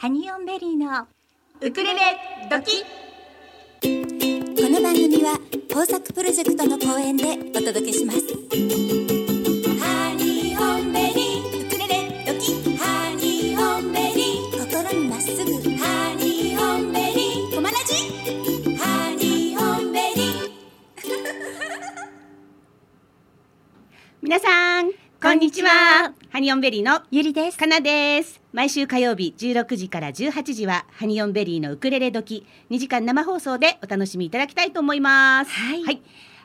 ハニオンベリーのウクレレドキこの番組は工作プロジェクトの後援でお届けします。ハニオンベリーウクレレドキハニオンベリー。心にまっすぐ。ハニオンベリー。コマラジハニオンベリー。皆さんこんにちは。ハニオンベリーのゆりです。かなです毎週火曜日16時から18時はハニオンベリーのウクレレ時2時間生放送でお楽しみいただきたいと思います。はい。はい、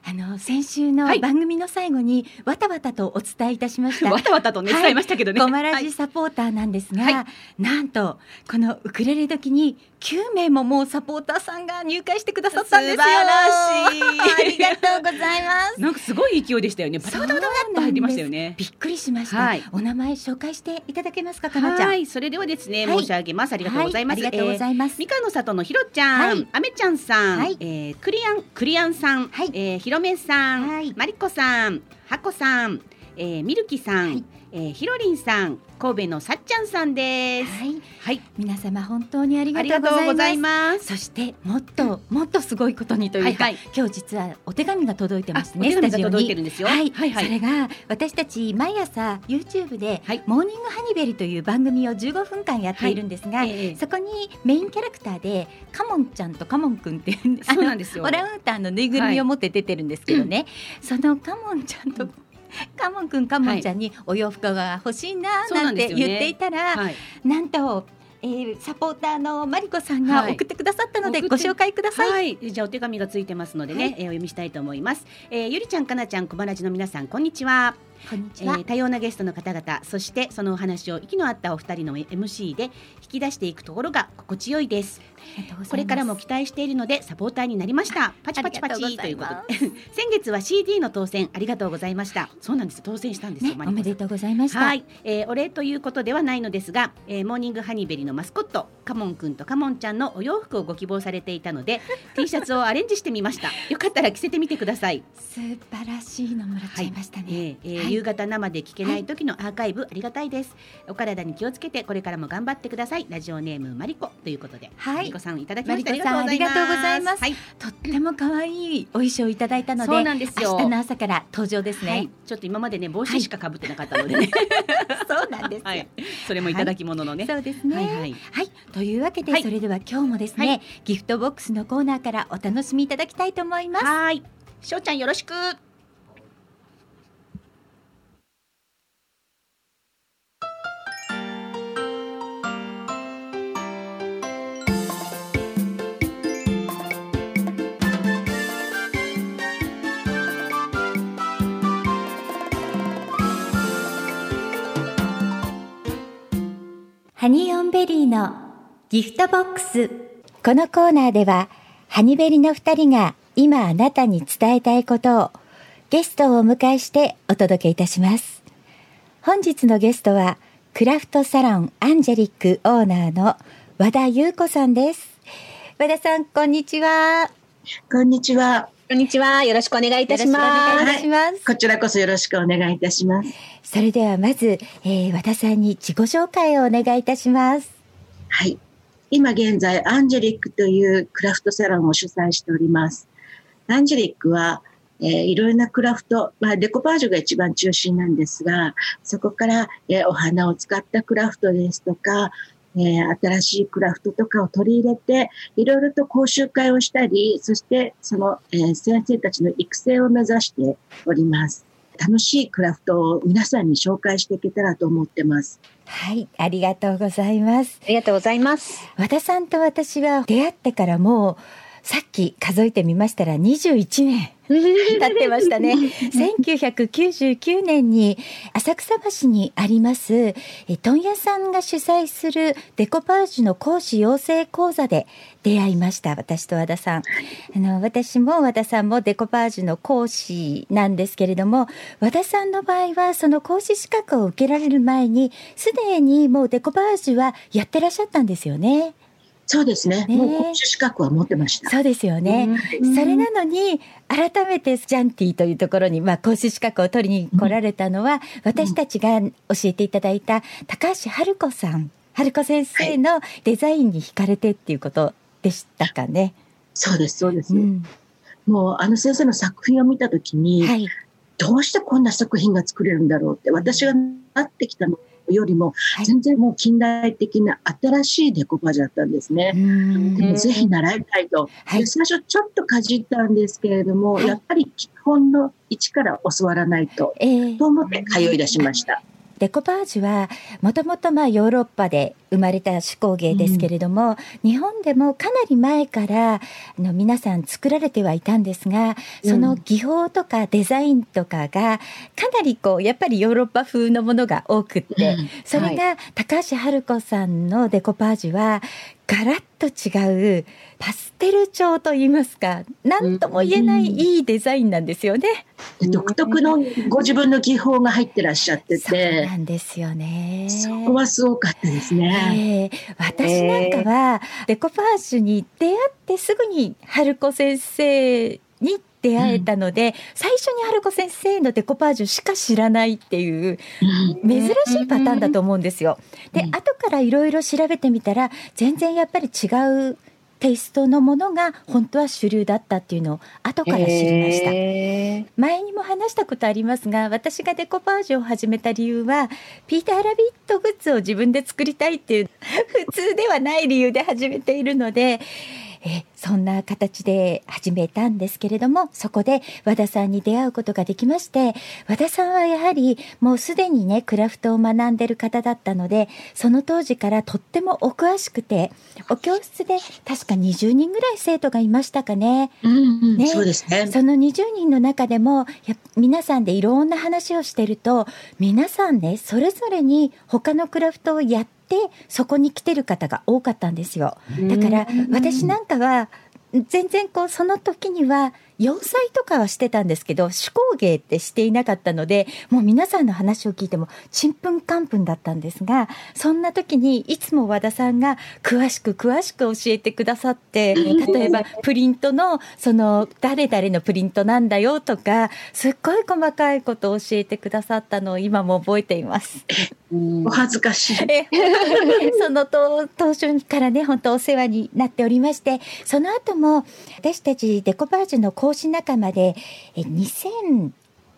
あの先週のはい。番組の最後にわたわたとお伝えいたしました、わたわたとねはい伝えましたけどね、コマラはいジサポーターなんですが、はなんとこのウクレレ時に9名ももうサポーターさんが入会してくださったんですよ。素晴らしい。ありがとうございます。なんかすごい勢いでしたよね。バタバタバタと入ってましたよね。びっくりしました、はい。お名前紹介していただけますかかなちゃん。はい。それではですね、はい。申し上げます。ありがとうございます、はありがとうございます、みかの里のひろちゃん、はい。あめちゃんさん、はい。えークリアンクリアンさん、はい。えーひろめさん、はい。まりこさん、はこさん、えー、みるきさん、はい。えーひろりんさん、神戸のさっちゃんさんです。はい。はい、皆様本当にありががとうございます。そしてもっともっとすごいことにというか、はいはい。今日実はお手紙が届いてましてね。スタジオにはい、はいはい。それが私たち毎朝 YouTube で、はい。モーニングハニベリという番組を15分間やっているんですが、ええ。そこにメインキャラクターでカモンちゃんとカモンくんっていうんですそうなんですよ。オランウータンのぬいぐるみを持って出てるんですけどね、そのカモンちゃんと カモンくんカモンちゃんにお洋服が欲しいなななんて言っていたら、はい、なんと、えー、サポーターのマリコさんがはい。送ってくださったので、ご紹介ください。はい、じゃあお手紙がついてますのでね、はい。えーお読みしたいと思います。えー、ゆりちゃん、かなちゃん、コマラジの皆さん、こんにちは。こんにちは。えー多様なゲストの方々そしてそのお話を息の合ったお二人の MC で引き出していくところが心地よいです。これからも期待しているのでサポーターになりました。パチパチパチということで。先月は CD の当選ありがとうございました。そうなんです当選したんですよ、ね、おめでとうございました。はい、えー、お礼ということではないのですが、えー、モーニングハニーベリーのマスコットカモンくんとカモンちゃんのお洋服をご希望されていたので T シャツをアレンジしてみました。よかったら着せてみてください。素晴らしいのもらっちゃいましたね。えーえーはい夕方生で聞けない時のアーカイブ、ありがたいです。お体に気をつけてこれからも頑張ってください。ラジオネームマリコということで、はい。マリコさんいただきました。ありがとうございます。ありとっても可愛いお衣装をいただいたので、そうなんですよ。明日の朝から登場ですはい、はねい。、ちょっと今までね帽子しか被ってなかったのでね、そうなんですよ。はい、それもいただき物のね、そうですね。ははい。い、はい。というわけで、はい。それでは今日もですね、はい。ギフトボックスのコーナーからお楽しみいただきたいと思います。はい。しょうちゃんよろしくのギフトボックス。このコーナーでは、ハニベリの二人が今あなたに伝えたいことをゲストをお迎えしてお届けいたします。本日のゲストは、クラフトサロンアンジェリックオーナーの和田優子さんです。和田さん、こんにちは。こんにちは。こんにちは。よろしくお願いい。たします。こちらこそよろしくお願いいたします。それではまず、えー和田さんに自己紹介をお願いいたします。はい。今現在、アンジェリックというクラフトサロンを主催しております。アンジェリックは、えーいろいろなクラフト、まあ、デコパージュが一番中心なんですが、そこから、えーお花を使ったクラフトですとか、えー新しいクラフトとかを取り入れて、いろいろと講習会をしたり、そしてその、えー先生たちの育成を目指しております。楽しいクラフトを皆さんに紹介していけたらと思ってます。はい、ありがとうございます。ありがとうございます。和田さんと私は出会ってからもうさっき数えてみましたら21年経ってましたね。1999年に浅草橋にありますえ問屋さんが主催するデコパージュの講師養成講座で出会いました私と和田さん。あの私も和田さんもデコパージュの講師なんですけれども和田さんの場合はその講師資格を受けられる前にすでにもうデコパージュはやってらっしゃったんですよね。そうですね。ねもう講師資格は持ってました。そうですよね。うんそれなのに改めてジャンティというところに、まあ、講師資格を取りに来られたのは、私たちが教えていただいた高橋春子さん春子先生のデザインに惹かれてっていうことでしたかね。そうです、そうです。うんもうあの先生の作品を見たときに、はい。どうしてこんな作品が作れるんだろうって、私がなってきたのよりも、はい全然もう近代的な新しいデコパージュだったんですね。うんでもぜひ習いたいと。はいで最初ちょっとかじったんですけれども、はいやっぱり基本の一から教わらないと、えーと思って通い出しました。デコパージュはもともとまあヨーロッパで生まれた手工芸ですけれども、日本でもかなり前からあの皆さん作られてはいたんですがその技法とかデザインとかがかなりこうやっぱりヨーロッパ風のものが多くって、うん。それが高橋春子さんのデコパージュはガラッと違うパステル調といいますか何とも言えないいいデザインなんですよね。で独特のご自分の技法が入ってらっしゃってそうて、なんですよね。そこはすごかったですね。ええ私なんかはデコパージュに出会ってすぐに春子先生に出会えたので、最初に春子先生のデコパージュしか知らないっていううん珍しいパターンだと思うんですよ。で、うん後からいろいろ調べてみたら全然やっぱり違うテイストのものが本当は主流だったっていうのを後から知りました。へ前にも話したことありますが私がデコパージュを始めた理由はピーター・ラビットグッズを自分で作りたいっていう 普通ではない理由で始めているのでえそんな形で始めたんですけれどもそこで和田さんに出会うことができまして和田さんはやはりもうすでにねクラフトを学んでる方だったのでその当時からとってもお詳しくてお教室で確か20人ぐらい生徒がいましたかね。うんうんねそうですね。その20人の中でもや皆さんでいろんな話をしてると皆さんねそれぞれに他のクラフトをやってそこに来てる方が多かったんですよ。だから私なんかは全然こうその時には洋裁とかはしてたんですけど手工芸ってしていなかったのでもう皆さんの話を聞いてもちんぷんかんぷんだったんですがそんな時にいつも和田さんが詳しく詳しく教えてくださって例えばプリントのその誰々のプリントなんだよとかすっごい細かいことを教えてくださったのを今も覚えています。お恥ずかしい。え その当当初からね本当お世話になっておりましてその後も私たちデコパージュの講師仲間でえ2000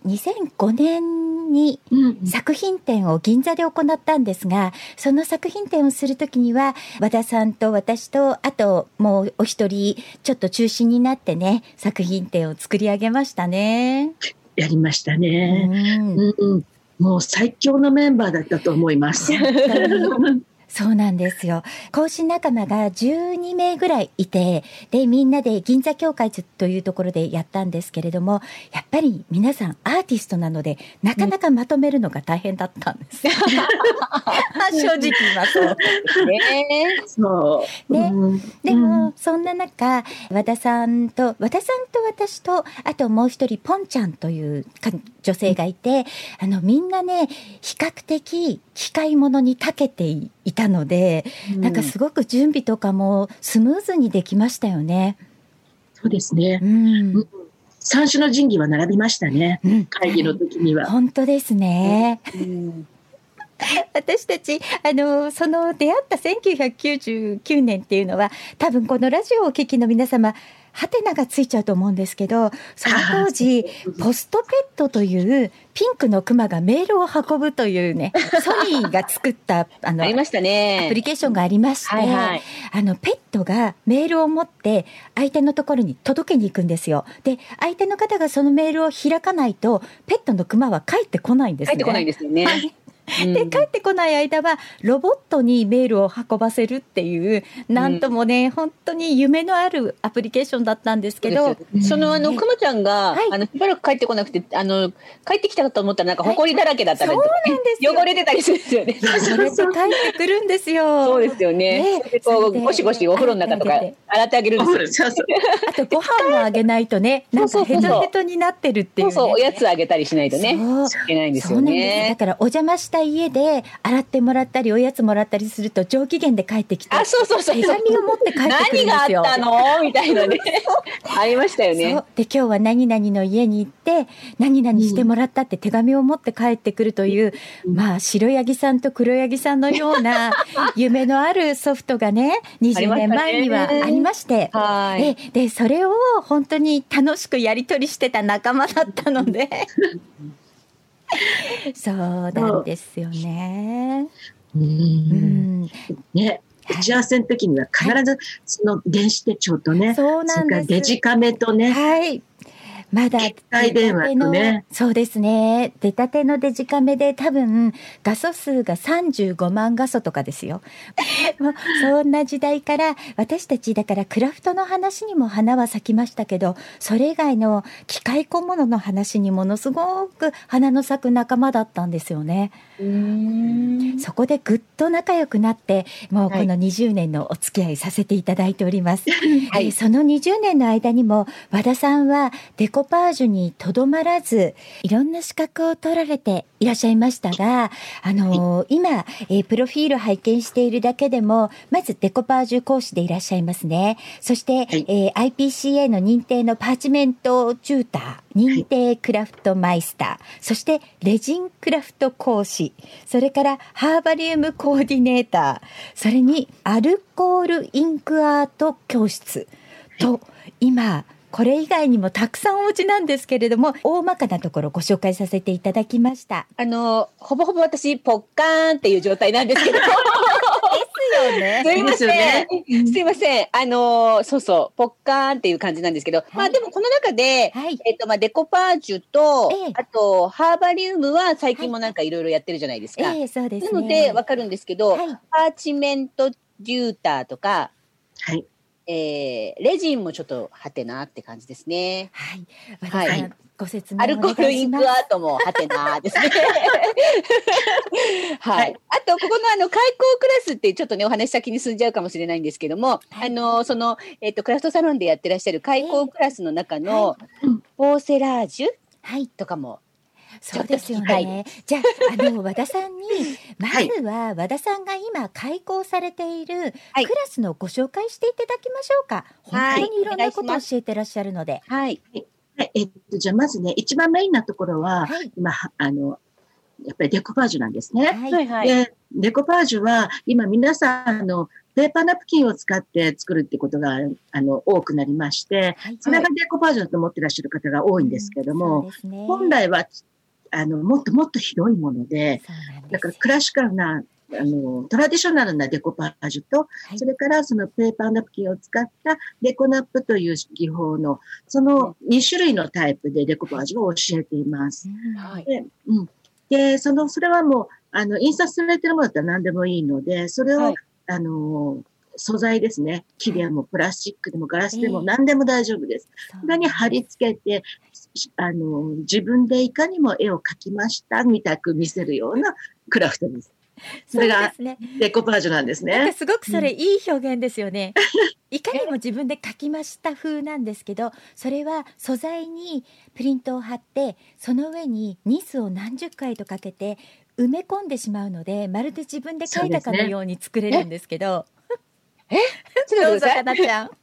2005年に作品展を銀座で行ったんですがその作品展をする時には和田さんと私とあともうお一人ちょっと中心になってね作品展を作り上げましたね。やりましたうね。んうんうんもう最強のメンバーだったと思います。そうなんですよ。講師仲間が12名ぐらいいて、で、みんなで銀座協会というところでやったんですけれども、やっぱり皆さんアーティストなので、なかなかまとめるのが大変だったんです。正直言いますと。ねそう。ねうんでも、そんな中、和田さんと、和田さんと私と、あともう一人、ポンちゃんというか女性がいて、あの、みんなね、比較的機械物に長けていいたので、なんかすごく準備とかもスムーズにできましたよね。そうですねう。ん。うん三種の神器は並びましたね。うん会議の時には。本当ですね。うん 私たちあのその出会った1999年っていうのは多分このラジオをお聞きの皆様ハテナがついちゃうと思うんですけどその当時ポストペットというピンクのクマがメールを運ぶというね ソニーが作ったあのありましたアね。プリケーションがありまして、はいはい。あのペットがメールを持って相手のところに届けに行くんですよ。で相手の方がそのメールを開かないとペットのクマは帰ってこないんですね。帰ってこないんですよね。で帰ってこない間はロボットにメールを運ばせるっていうなんともね、本当に夢のあるアプリケーションだったんですけどそのあのねくまちゃんが、はい。あのしばらく帰ってこなくてあの帰ってきたかと思ったらなんか埃だらけだったりとか、そうなんですよ。汚れてたりするんですよね。それで帰ってくるんですよ。そうですよね。ねこうゴシゴシお風呂の中とか洗ってあげるんですよ。あとご飯もあげないとねなんかヘトヘトになってるっていう、ね、そうそう。おやつあげたりしないとね。いけないんですよそうなんですだね。からお邪魔したした家で洗ってもらったりおやつもらったりすると上機嫌で帰ってきてあ、そうそうそう。手紙を持って帰ってくるん何ですよ。があったの？みたいなね。ありましたよね。で今日は何々の家に行って何々してもらったって手紙を持って帰ってくるという、うんまあ白ヤギさんと黒ヤギさんのような 夢のあるソフトがね20年前にはありまして。はい。えでそれを本当に楽しくやり取りしてた仲間だったのでそうなんですよね。ううんん、ね、打ち合わせの時には必ずその電子手帳とね、そうなそれから。デジカメとね、はい。まだ携帯電話とねそうですね。出たてのデジカメで多分画素数が35万画素とかですよ。もうそんな時代から私たちだからクラフトの話にも花は咲きましたけど、それ以外の機械小物の話にものすごく花の咲く仲間だったんですよね。そこでぐっと仲良くなって、もうはいこの20年のお付き合いさせていただいております。はいえーその20年の間にも和田さんはデコパージュにとどまらずいろんな資格を取られていらっしゃいましたが、あのー今、えープロフィール拝見しているだけでもまずデコパージュ講師でいらっしゃいますね。そして、はい。えー IPCA の認定のパーチメントチューター認定クラフトマイスター、そしてレジンクラフト講師。それからハーバリウムコーディネーター。それにアルコールインクアート教室。と今これ以外にもたくさんお持ちなんですけれども大まかなところご紹介させていただきました。あの、ほぼほぼ私、ポッカーンっていう状態なんですけど。ですよね すいません。ですよねすいません。あの、そうそう、ポッカーンっていう感じなんですけど、まあでもこの中で、はい。えっと、まあ、デコパージュと、ええあと、ハーバリウムは最近もなんかいろいろやってるじゃないですか。ええそうですね。なので、わかるんですけど、はいパーチメントデューターとか、はい。えー、レジンもちょっとハテナって感じですね。はい。はいご説明アルコールインクアート。トもハテナですね。は はいい。あと、ここのあの、開口クラスってちょっとね、お話先に進んじゃうかもしれないんですけども、はいあの、その、えっ、と、クラフトサロンでやってらっしゃる開口クラスの中のは、ポーセラージュはい。とかも、そうですよちょっと聞きね。じゃあ、あの、和田さんに、まずは和田さんが今開講されているクはいラスのご紹介していただきましょうか。はい本当にいろんなことを教えてらっしゃるので。はい。はい、えっと、じゃあまずね、一番メインなところは、はい。今、はあの、やっぱりデコパージュなんですね。はい。はい。で、デコパージュは、今皆さん、あの、ペーパーナプキンを使って作るってことが、あの、多くなりまして、はいそれがデコパージュだと思ってらっしゃる方が多いんですけども、ですね本来は、あの、もっともっと広いもので、ですだからクラシカルな、あの、トラディショナルなデコパージュと、はいそれからそのペーパーナプキンを使ったデコナップという技法の、その2種類のタイプでデコパージュを教えています。うんはい。で、うん。で、その、それはもう、あの、印刷されてるものだったら何でもいいので、それを、はいあの、素材ですね。木でもプラスチックでもガラスでもええ何でも大丈夫です。それに貼り付けて、あの、自分でいかにも絵を描きました、みたく見せるようなクラフトです。それが。デコパージュなんですね。なんかすごくそれいい表現ですよね。いかにも自分で書きました風なんですけど、それは素材にプリントを貼って、その上にニスを何十回とかけて埋め込んでしまうので、まるで自分で書いたかのように作れるんですけど。ちょっとどうぞ、待ってください。かなちゃん。ちょっ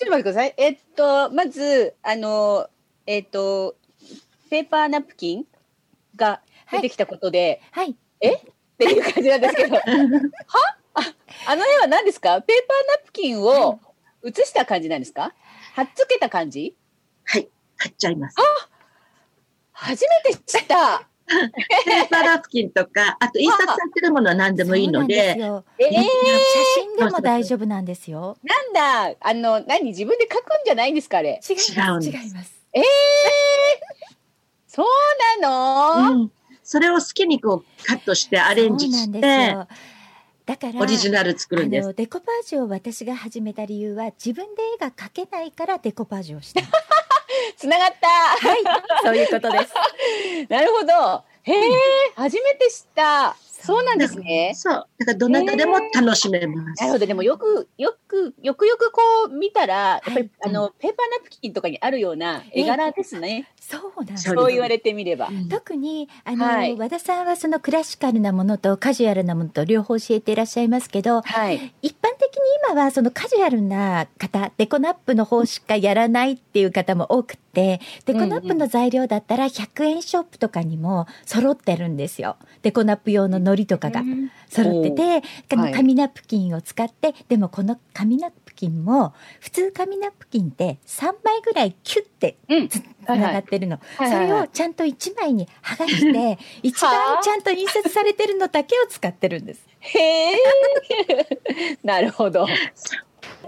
と待ってください。えっと、まず、あの、えっと、ペーパーナプキンが出てきたことで、はい。っていう感じなんですけど、は？ああの絵は何ですか？ペーパーナプキンを写した感じなんですか？貼っつけた感じ？はい。貼っちゃいます。初めて知った。ペーパーナプキンとか、あと印刷されてるものは何でもいいので、そうなんえー、写真でも大丈夫なんですよ。なんだあの、何？自分で書くんじゃないんですかあれ？違います。違うんです違います。えー、そうなの、うん、それを好きにこうカットしてアレンジして、よ。だからオリジナル作るんです。デコパージュを私が始めた理由は自分で絵が描けないからデコパージュをした。つながった。はい、そういうことです。なるほど。へえ、初めて知った。そうなんですね。そう。だからどなたでも楽しめます。なるほど。でもよく、よく、よくよくこう見たら、やっぱり、はいあの、ペーパーナプキンとかにあるような絵柄ですね。そうなんですそう言われてみれば。うん特にあの、はい和田さんはそのクラシカルなものとカジュアルなものと両方教えていらっしゃいますけどはい。一般的に今はそのカジュアルな方デコナップの方しかやらないっていう方も多くってデコナップの材料だったら100円ショップとかにも揃ってるんですよデコナップ用の糊とかが揃ってて、紙ナプキンを使ってでもこの紙ナプキンも普通紙ナプキンって3枚ぐらいキュッてうん。つつながってるの、はいはいそれをちゃんと1枚に剥がして 一番ちゃんと印刷されてるのだけを使ってるんです。へえ。なるほど。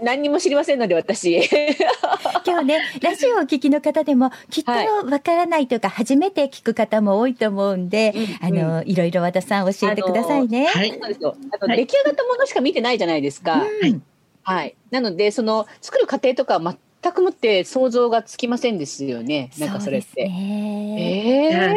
何にも知りませんので、私。今日ねラジオをお聞きの方でもきっとはいわからないというか初めて聞く方も多いと思うんで、うんあのいろいろ和田さん教えてくださいね。はい。そうですよ。あの、はい出来上がったものしか見てないじゃないですか。うんはい。なので、その、作る過程とかは全くもって想像がつきませんですよね。なんかそれっうですて。ねええ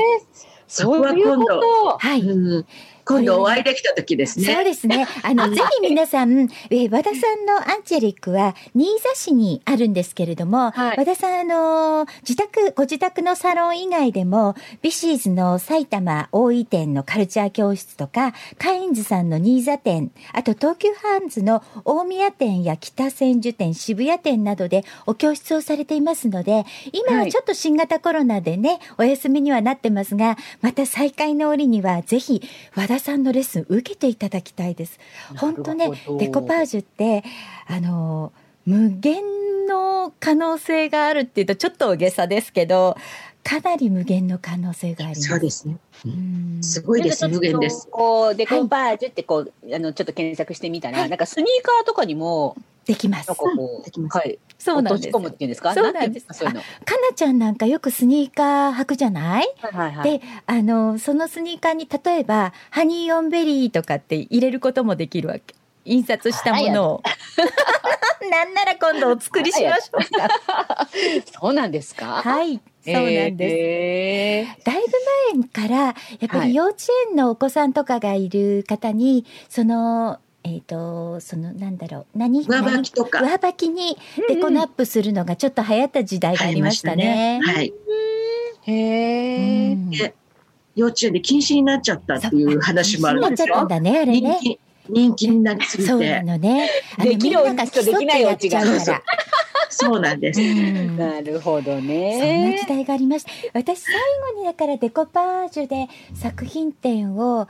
そこはそういうこと。はい、うん今度お会いできた時ですそうね。ですね。あの、ぜひ皆さん、えー和田さんのアンジェリックは、新座市にあるんですけれども、はい和田さん、あのー自宅、ご自宅のサロン以外でも、ビシーズの埼玉大井店のカルチャー教室とか、カインズさんの新座店、あと東急ハンズの大宮店や北千住店、渋谷店などでお教室をされていますので、今はちょっと新型コロナでね、お休みにはなってますが、また再開の折には、ぜひ和田さんのレッスン受けていただきたいです。本当ねデコパージュってあの無限の可能性があるっていうとちょっと大げさですけどかなり無限の可能性があります。そうですね。うんすごいです。無限です。こう、デコパージュってこう、あの、ちょっと検索してみたら、はいなんかスニーカーとかにも、できますはい。そうなんですよ。落とし込むっていうんですか？そうなんですか？かなちゃんなんかよくスニーカー履くじゃない、はいはいはい。であのそのスニーカーに例えばハニーオンベリーとかって入れることもできるわけ印刷したものを。なんなら今度お作りしましょうか。そうなんですか？はい、そうなんです。えーだいぶ前からやっぱり幼稚園のお子さんとかがいる方に、そのえっ、とそのなんだろう何上履きとか何上履きにデコナップするのがちょっと流行った時代がありましたね。はい。へえ。うんで幼稚園で禁止になっちゃったっていう話もあるんですよちゃったん。だねあれね。人気、人気になりすぎそうなて。のね。あのできるみんなが競ってやっちゃうから。そうなんです。うんなるほどそんなね時。代がありました。私最後にだからデコパージュで作品展を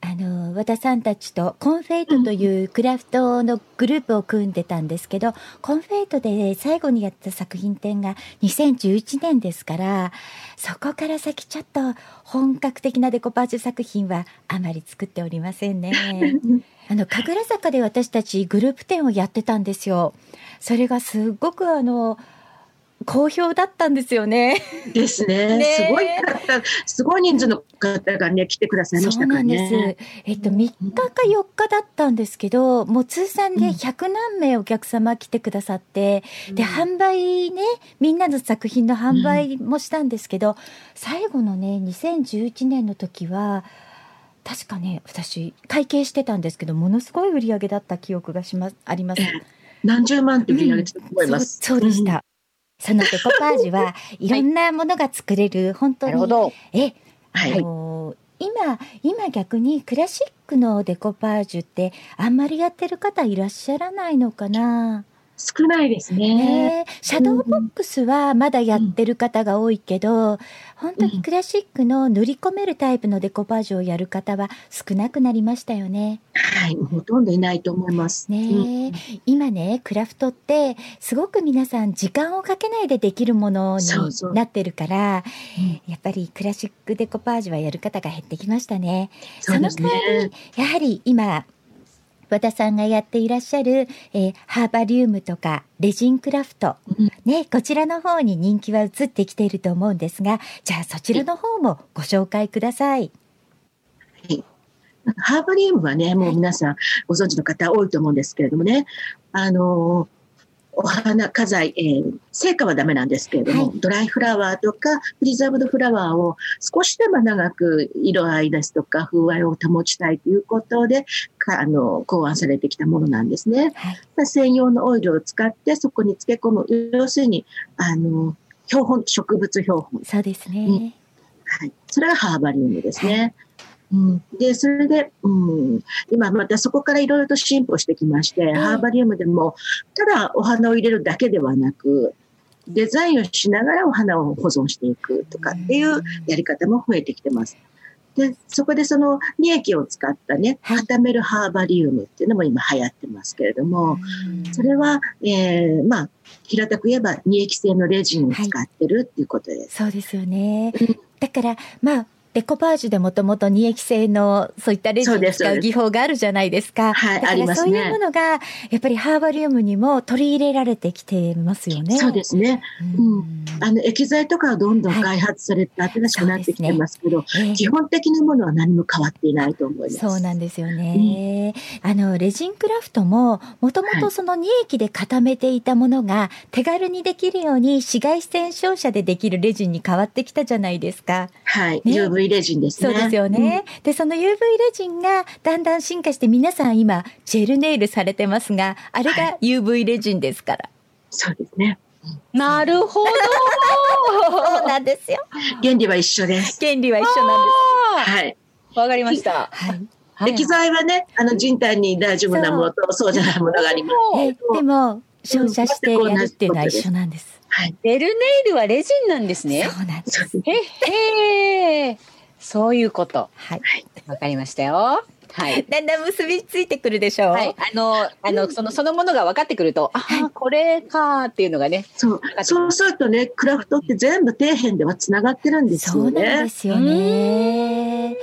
あの和田さんたちとコンフェイトというクラフトのグループを組んでたんですけど、コンフェイトで最後にやった作品展が2011年ですからそこから先ちょっと本格的なデコパージュ作品はあまり作っておりませんね。あの神楽坂で私たちグループ展をやってたんですよ。それがすごくあの好評だったんですよね。ですね。ねすごい方、すごい人数の方がね、来てくださいましそうたからなんですね。。えっと、3日か4日だったんですけど、もう通算で100何名お客様来てくださって、で、販売ね、みんなの作品の販売もしたんですけど、最後のね、2011年の時は、確かね、私、会計してたんですけど、ものすごい売り上げだった記憶がします、あります。何十万って売り上げてたと思います。そうそうでした。そのデコパージュはいろんなものが作れる、本当になるほど。え、あはいのー今今逆にクラシックのデコパージュってあんまりやってる方いらっしゃらないのかな？少ないですね。シャドーボックスはまだやってる方が多いけど、本当にクラシックの塗り込めるタイプのデコパージュをやる方は少なくなりましたよね。はい。ほとんどいないと思います。ねえ、うん今ねクラフトってすごく皆さん時間をかけないでできるものにそうそうなってるからうんやっぱりクラシックデコパージュはやる方が減ってきましたね。そうですその代わねり。やはり今和田さんがやっていらっしゃる、えーハーバリウムとかレジンクラフト、うん。ね、こちらの方に人気は移ってきていると思うんですがじゃあそちらの方もご紹介ください。ハーバリウムはね、もう皆さんご存知の方多いと思うんですけれどもね、あの、お花、花材、えー、成果はダメなんですけれども、はいドライフラワーとか、プリザーブドフラワーを少しでも長く色合いですとか、風合いを保ちたいということで、かあの、考案されてきたものなんですね。はい。専用のオイルを使って、そこに漬け込む。要するに、あの、標本、植物標本。そうですね。うんはい。それがハーバリウムですね。うん、で、それで、うん、今またそこからいろいろと進歩してきまして、ハーバリウムでも、ただお花を入れるだけではなく、デザインをしながらお花を保存していくとかっていうやり方も増えてきてます。で、そこでその二液を使ったね、はい。固めるハーバリウムっていうのも今流行ってますけれども、うん。それは、えー、まあ、平たく言えば二液性のレジンを使ってるっていうことです。そうですよね。うん。だから、まあ、デコパージュでもともと二液性のそういったレジンを使う技法があるじゃないですか。はいだからありますねそういうものが、やっぱりハーバリウムにも取り入れられてきてますよね。そうですね。うん。あの、液剤とかはどんどん開発されて新しくなってきてますけど、ええ基本的なものは何も変わっていないと思います。そうなんですよね。あの、レジンクラフトも、もともとその二液で固めていたものが、手軽にできるように紫外線照射でできるレジンに変わってきたじゃないですか。はい。ね UV レジンですね。そうですよね。で、その UV レジンがだんだん進化して皆さん今、ジェルネイルされてますが、あれが UV レジンですから。そうですね。なるほど。そうなんですよ。原理は一緒です。原理は一緒なんではい。わかりました。す。はい。はい液剤はね、あの人体に大丈夫なものとそうじゃないものがあります。えでも、照射してやるっていうのは一緒なんです。はい。ベルネイルはレジンなんですね。そうなんです。へへそういうこと。はい。わかりましたよ。はい。だんだん結びついてくるでしょう。はい、あの、あの、その、そのものが分かってくると、ああ、これかっていうのがね。そう。そうするとね、クラフトって全部底辺ではつながってるんですよそうなんでね。すよね。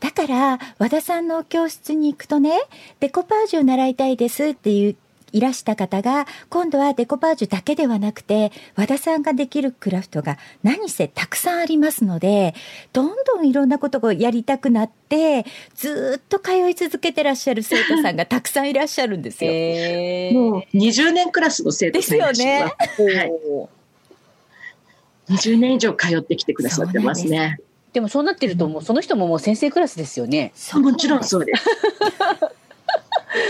だから和田さんの教室に行くとねデコパージュを習いたいですっていういらした方が今度はデコパージュだけではなくて和田さんができるクラフトが何せたくさんありますのでどんどんいろんなことをやりたくなってずっと通い続けてらっしゃる生徒さんがたくさんいらっしゃるんですよ。へもう20年クラスの生徒さんいらっしゃいますはい。20年以上通ってきてくださってますね。でもそうなってると、もうその人ももう先生クラスですよね。もちろんそうです。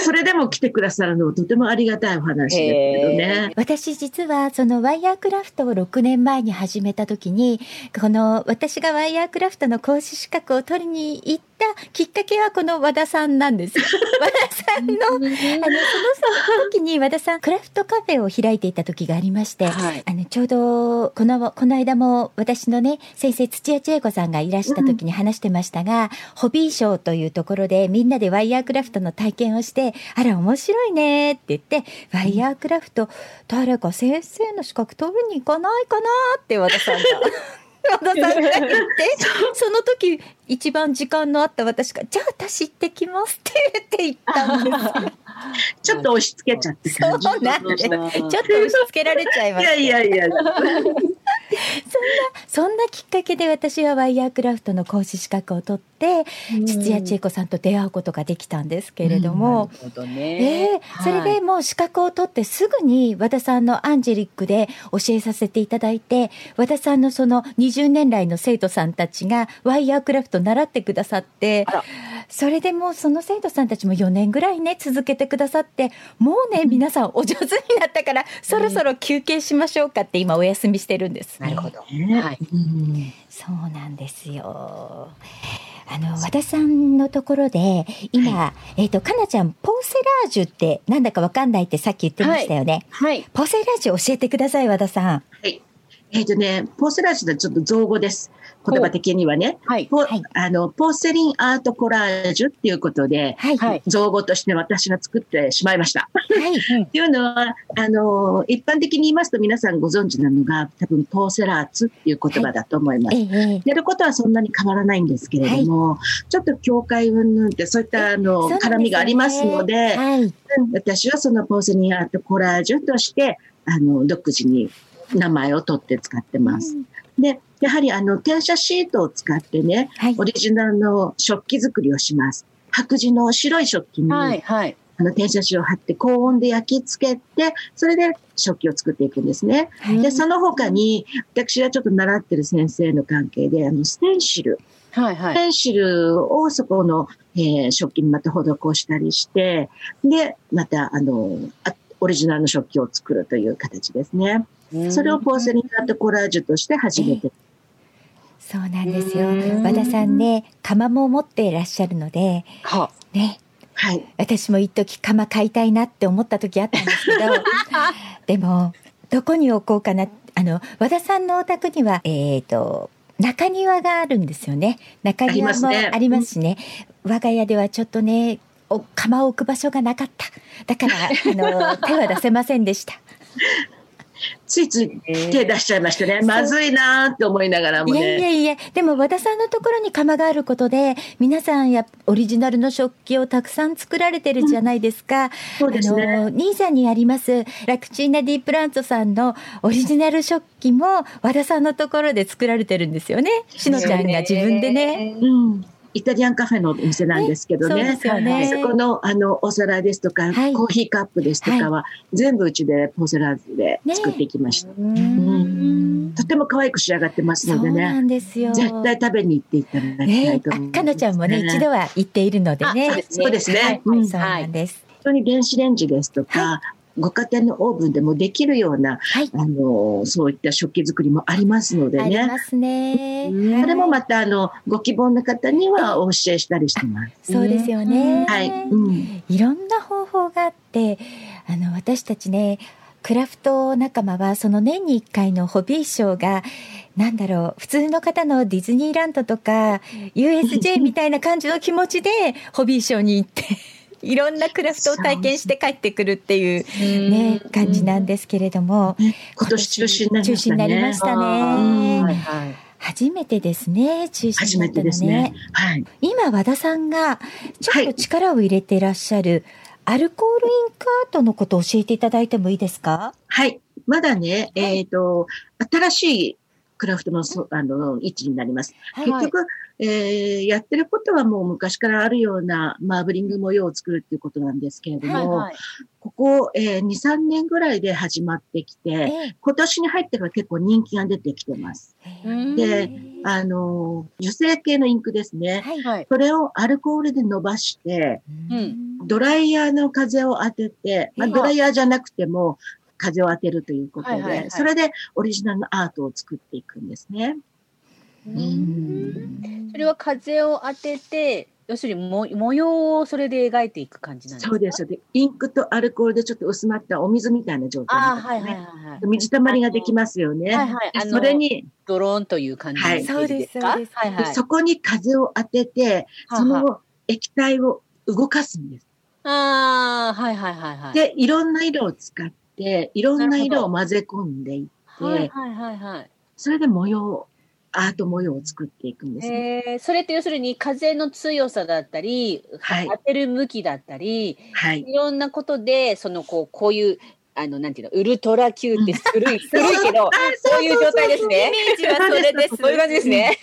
それでも来てくださるのとてもありがたいお話ですけどね。私実はそのワイヤークラフトを6年前に始めた時にこの私がワイヤークラフトの講師資格を取りに行ったきっかけはこの和田さんなんですよ。和田さんのあのその時に和田さんクラフトカフェを開いていた時がありまして、はいあのちょうどこのこの間も私のね先生土屋千恵子さんがいらした時に話してましたが、ホビーショーというところでみんなでワイヤークラフトの体験をしてあら面白いねって言ってワイヤークラフト誰か先生の資格取りに行かないかなって和田さんが。和田さんが言って その時一番時間のあった私が「じゃあ私行ってきます」って言って行ったんですよ。ちょっと押し付けちゃって。そうなんです。ちょっと押し付けられちゃいまいした。やいやいや。そんなきっかけで私はワイヤークラフトの講師資格を取って土屋千恵子さんと出会うことができたんですけれども、なるほどえね。えそれでもう資格を取ってすぐに和田さんのアンジェリックで教えさせていただいて和田さんのその20年来の生徒さんたちがワイヤークラフト習ってくださってそれでもうその生徒さんたちも4年ぐらいね続けてくださってもうね皆さんお上手になったから そろそろ休憩しましょうかって今お休みしてるんです、なるほど。ねはい。うんそうなんですよ。あの和田さんのところで今、えっ、とかなちゃんポーセラージュってなんだかわかんないってさっき言ってましたよね。はい。ポーセラージュ教えてください和田さん。はい。えっ、とね、ポーセラージュはちょっと造語です。言葉的にはね。はい。ポはいあのポーセリンアートコラージュっていうことで、はいはい。造語として私が作ってしまいました。はい っていうのは、あの、一般的に言いますと皆さんご存知なのが、多分ポーセラーツっていう言葉だと思います。ええやることはそんなに変わらないんですけれども、ちょっと境界云々ってそういったあのね絡みがありますので、私はそのポーセリンアートコラージュとして、あの、独自に名前を取って使ってます。で、やはりあの、転写シートを使ってね、はいオリジナルの食器作りをします。白地の白い食器に、はい。はい。あの、転写紙を貼って高温で焼き付けて、それで食器を作っていくんですね。はいで、その他に、私がちょっと習ってる先生の関係で、あの、ステンシル。はいはい。ステンシルをそこの、えー食器にまた施したりして、で、また、あの、あオリジナルの食器を作るという形ですね。それをポーセリンアートコラージュとして始めて。そうなんですよ。うん。和田さんね窯も持っていらっしゃるのではね。はい。私も一時釜買いたいなって思った時あったんですけど でもどこに置こうかなあの和田さんのお宅にはえっ、と中庭があるんですよね。中庭もありますね。ありますしね。我が家ではちょっとねお釜を置く場所がなかった。だからあの 手は出せませんでしたついつい手出しちゃいましたね。まずいなーって思いながらもいやいね。やいやでも和田さんのところに釜があることで皆さんやオリジナルの食器をたくさん作られてるじゃないですか、そうですね。あのニーザにありますラクチーナ・ディ・プランツォさんのオリジナル食器も和田さんのところで作られてるんですよねしのちゃんが自分でね。うん。イタリアンカフェのお店なんですけどそうでね。すよね。そこの、あの、お皿ですとか、はい。コーヒーカップですとかは、全部うちでポーセラーズで作っていきました。うん。とても可愛く仕上がってますのでね。絶対食べに行っていただきたねいと思います、あかのちゃんもね一度は行っているのでね。あそうですね。はい。うん。そうなんです。本当に電子レンジですとか、ご家庭のオーブンでもできるような、はい。あの、そういった食器作りもありますのでね。ありますね。それもまた、あの、ご希望の方にはお教えしたりしてます。そうですよね。はい。うん。いろんな方法があってあの私たちねクラフト仲間はその年に1回のホビーショーがなんだろう普通の方のディズニーランドとか USJ みたいな感じの気持ちでホビーショーに行っていろんなクラフトを体験して帰ってくるっていうね感じなんですけれどもね今年中止になりましたね。中止になりましたうんねはいはい。初めてですね中止になったのねね。はい。今和田さんがちょっと力を入れていらっしゃる、アルコールインクアートのことを教えていただいてもいいですか？はい。まだね、えっ、と、新しいクラフトのそあの位置になります。はい結局、えーやってることはもう昔からあるようなマーブリング模様を作るっていうことなんですけれども、はいはい。ここ、えー2、3年ぐらいで始まってきて、え今年に入ってから結構人気が出てきてます。えうんであのー、油性系のインクですね。はいはい。それをアルコールで伸ばして、うんドライヤーの風を当てて、まあ、ええドライヤーじゃなくても風を当てるということで、はいはいはいそれでオリジナルのアートを作っていくんですね。うんそれは風を当てて、要するにも模様をそれで描いていく感じなんですか？そうです。で、インクとアルコールでちょっと薄まったお水みたいな状態ああ、はいるんですねはいはいはい。水たまりができますよね。はいはい。それ、に、ドローンという感じのはいですか？そうですはいはい。そこに風を当てて、そははの液体を動かすんです。ああ、はいはいはいはい。で、いろんな色を使って、いろんな色を混ぜ込んでいって、はいはいはいはい。それで模様、アート模様を作っていくんですね。えー、それって要するに風の強さだったり、はい当てる向きだったり、はい。いろんなことで、そのこう、こういう、あの、なんていうの、ウルトラ Q って古い、古いけど、そういう状態ですね。イメージはそれです。そういう感じですね。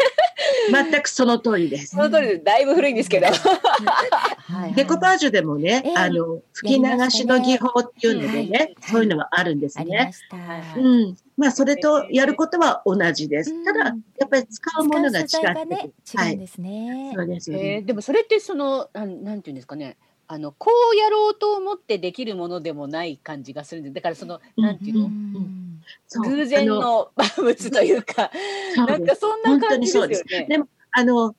全くその通りですそ。の通りです。だいぶ古いんですけど。はいデコパージュでもねええ、あの、吹き流しの技法っていうのではいね、そういうのはあるんですね。うん。まあ、それとやることは同じですうん。ただ、やっぱり使うものが違って。はい。そうですね。ーでもそれってそのなんなんていうんですかねあのこうやろうと思ってできるものでもない感じがするんです。だからそのうん。なんていうの、うん。そう。偶然あのの 万物というか。なんかそんな感じですよね。でも、あの、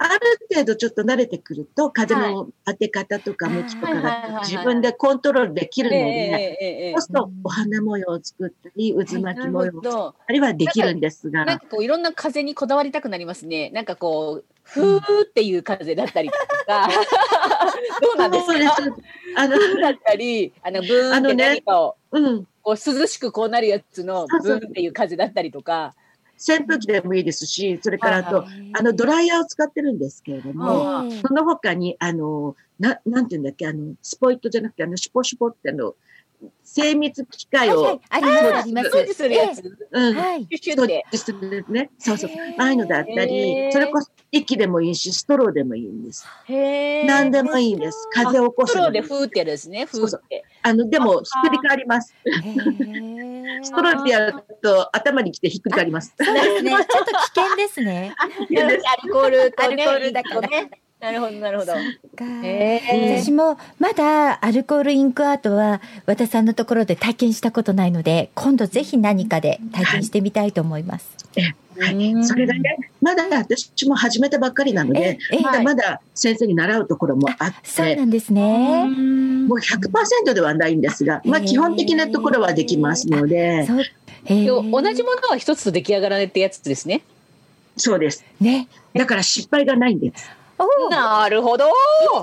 ある程度ちょっと慣れてくると、風の当て方とか向きとかが自分でコントロールできるのええで、そうするとお花模様を作ったり、渦巻き模様を作ったりはできるんですが、なんかこういろんな風にこだわりたくなりますね。なんかこうふーっていう風だったりとか。どうなんですか？あの、ふーだったりあのブーンって何かをうん。こう涼しくこうなるやつのブーンっていう風だったりとか。扇風機でもいいですし、それからあと、はいあの、ドライヤーを使ってるんですけれども、ええその他に、あの、な、なんていうんだっけ、あの、スポイトじゃなくて、あの、シュポシュポってあの、精密機械をはいはい、あります。掃除するやつ。うんはい。すね。そうそう。ああいうのだったり、それこそ息でもいいし、ストローでもいいんです。へ何でもいいんです。風を起こすストローで。ふーってですね。ふーって。あの、でも、ひっくり返ります。へーストローでやると頭に来てひっくり返ります。そうですね。ちょっと危険ですね。アルコールとね。アルコールだからインクとね。なるほど、なるほど。私もまだアルコールインクアートは和田さんのところで体験したことないので今度ぜひ何かで体験してみたいと思います。うんそれがね、まだ私も始めたばっかりなので、ええまだまだ先生に習うところもあって、そうなんですね。もう100%ではないんですが、まあ基本的なところはできますので、そう。へーでも同じものは一つと出来上がらないってやつですね。そうです。ね。だから失敗がないんです。なるほど。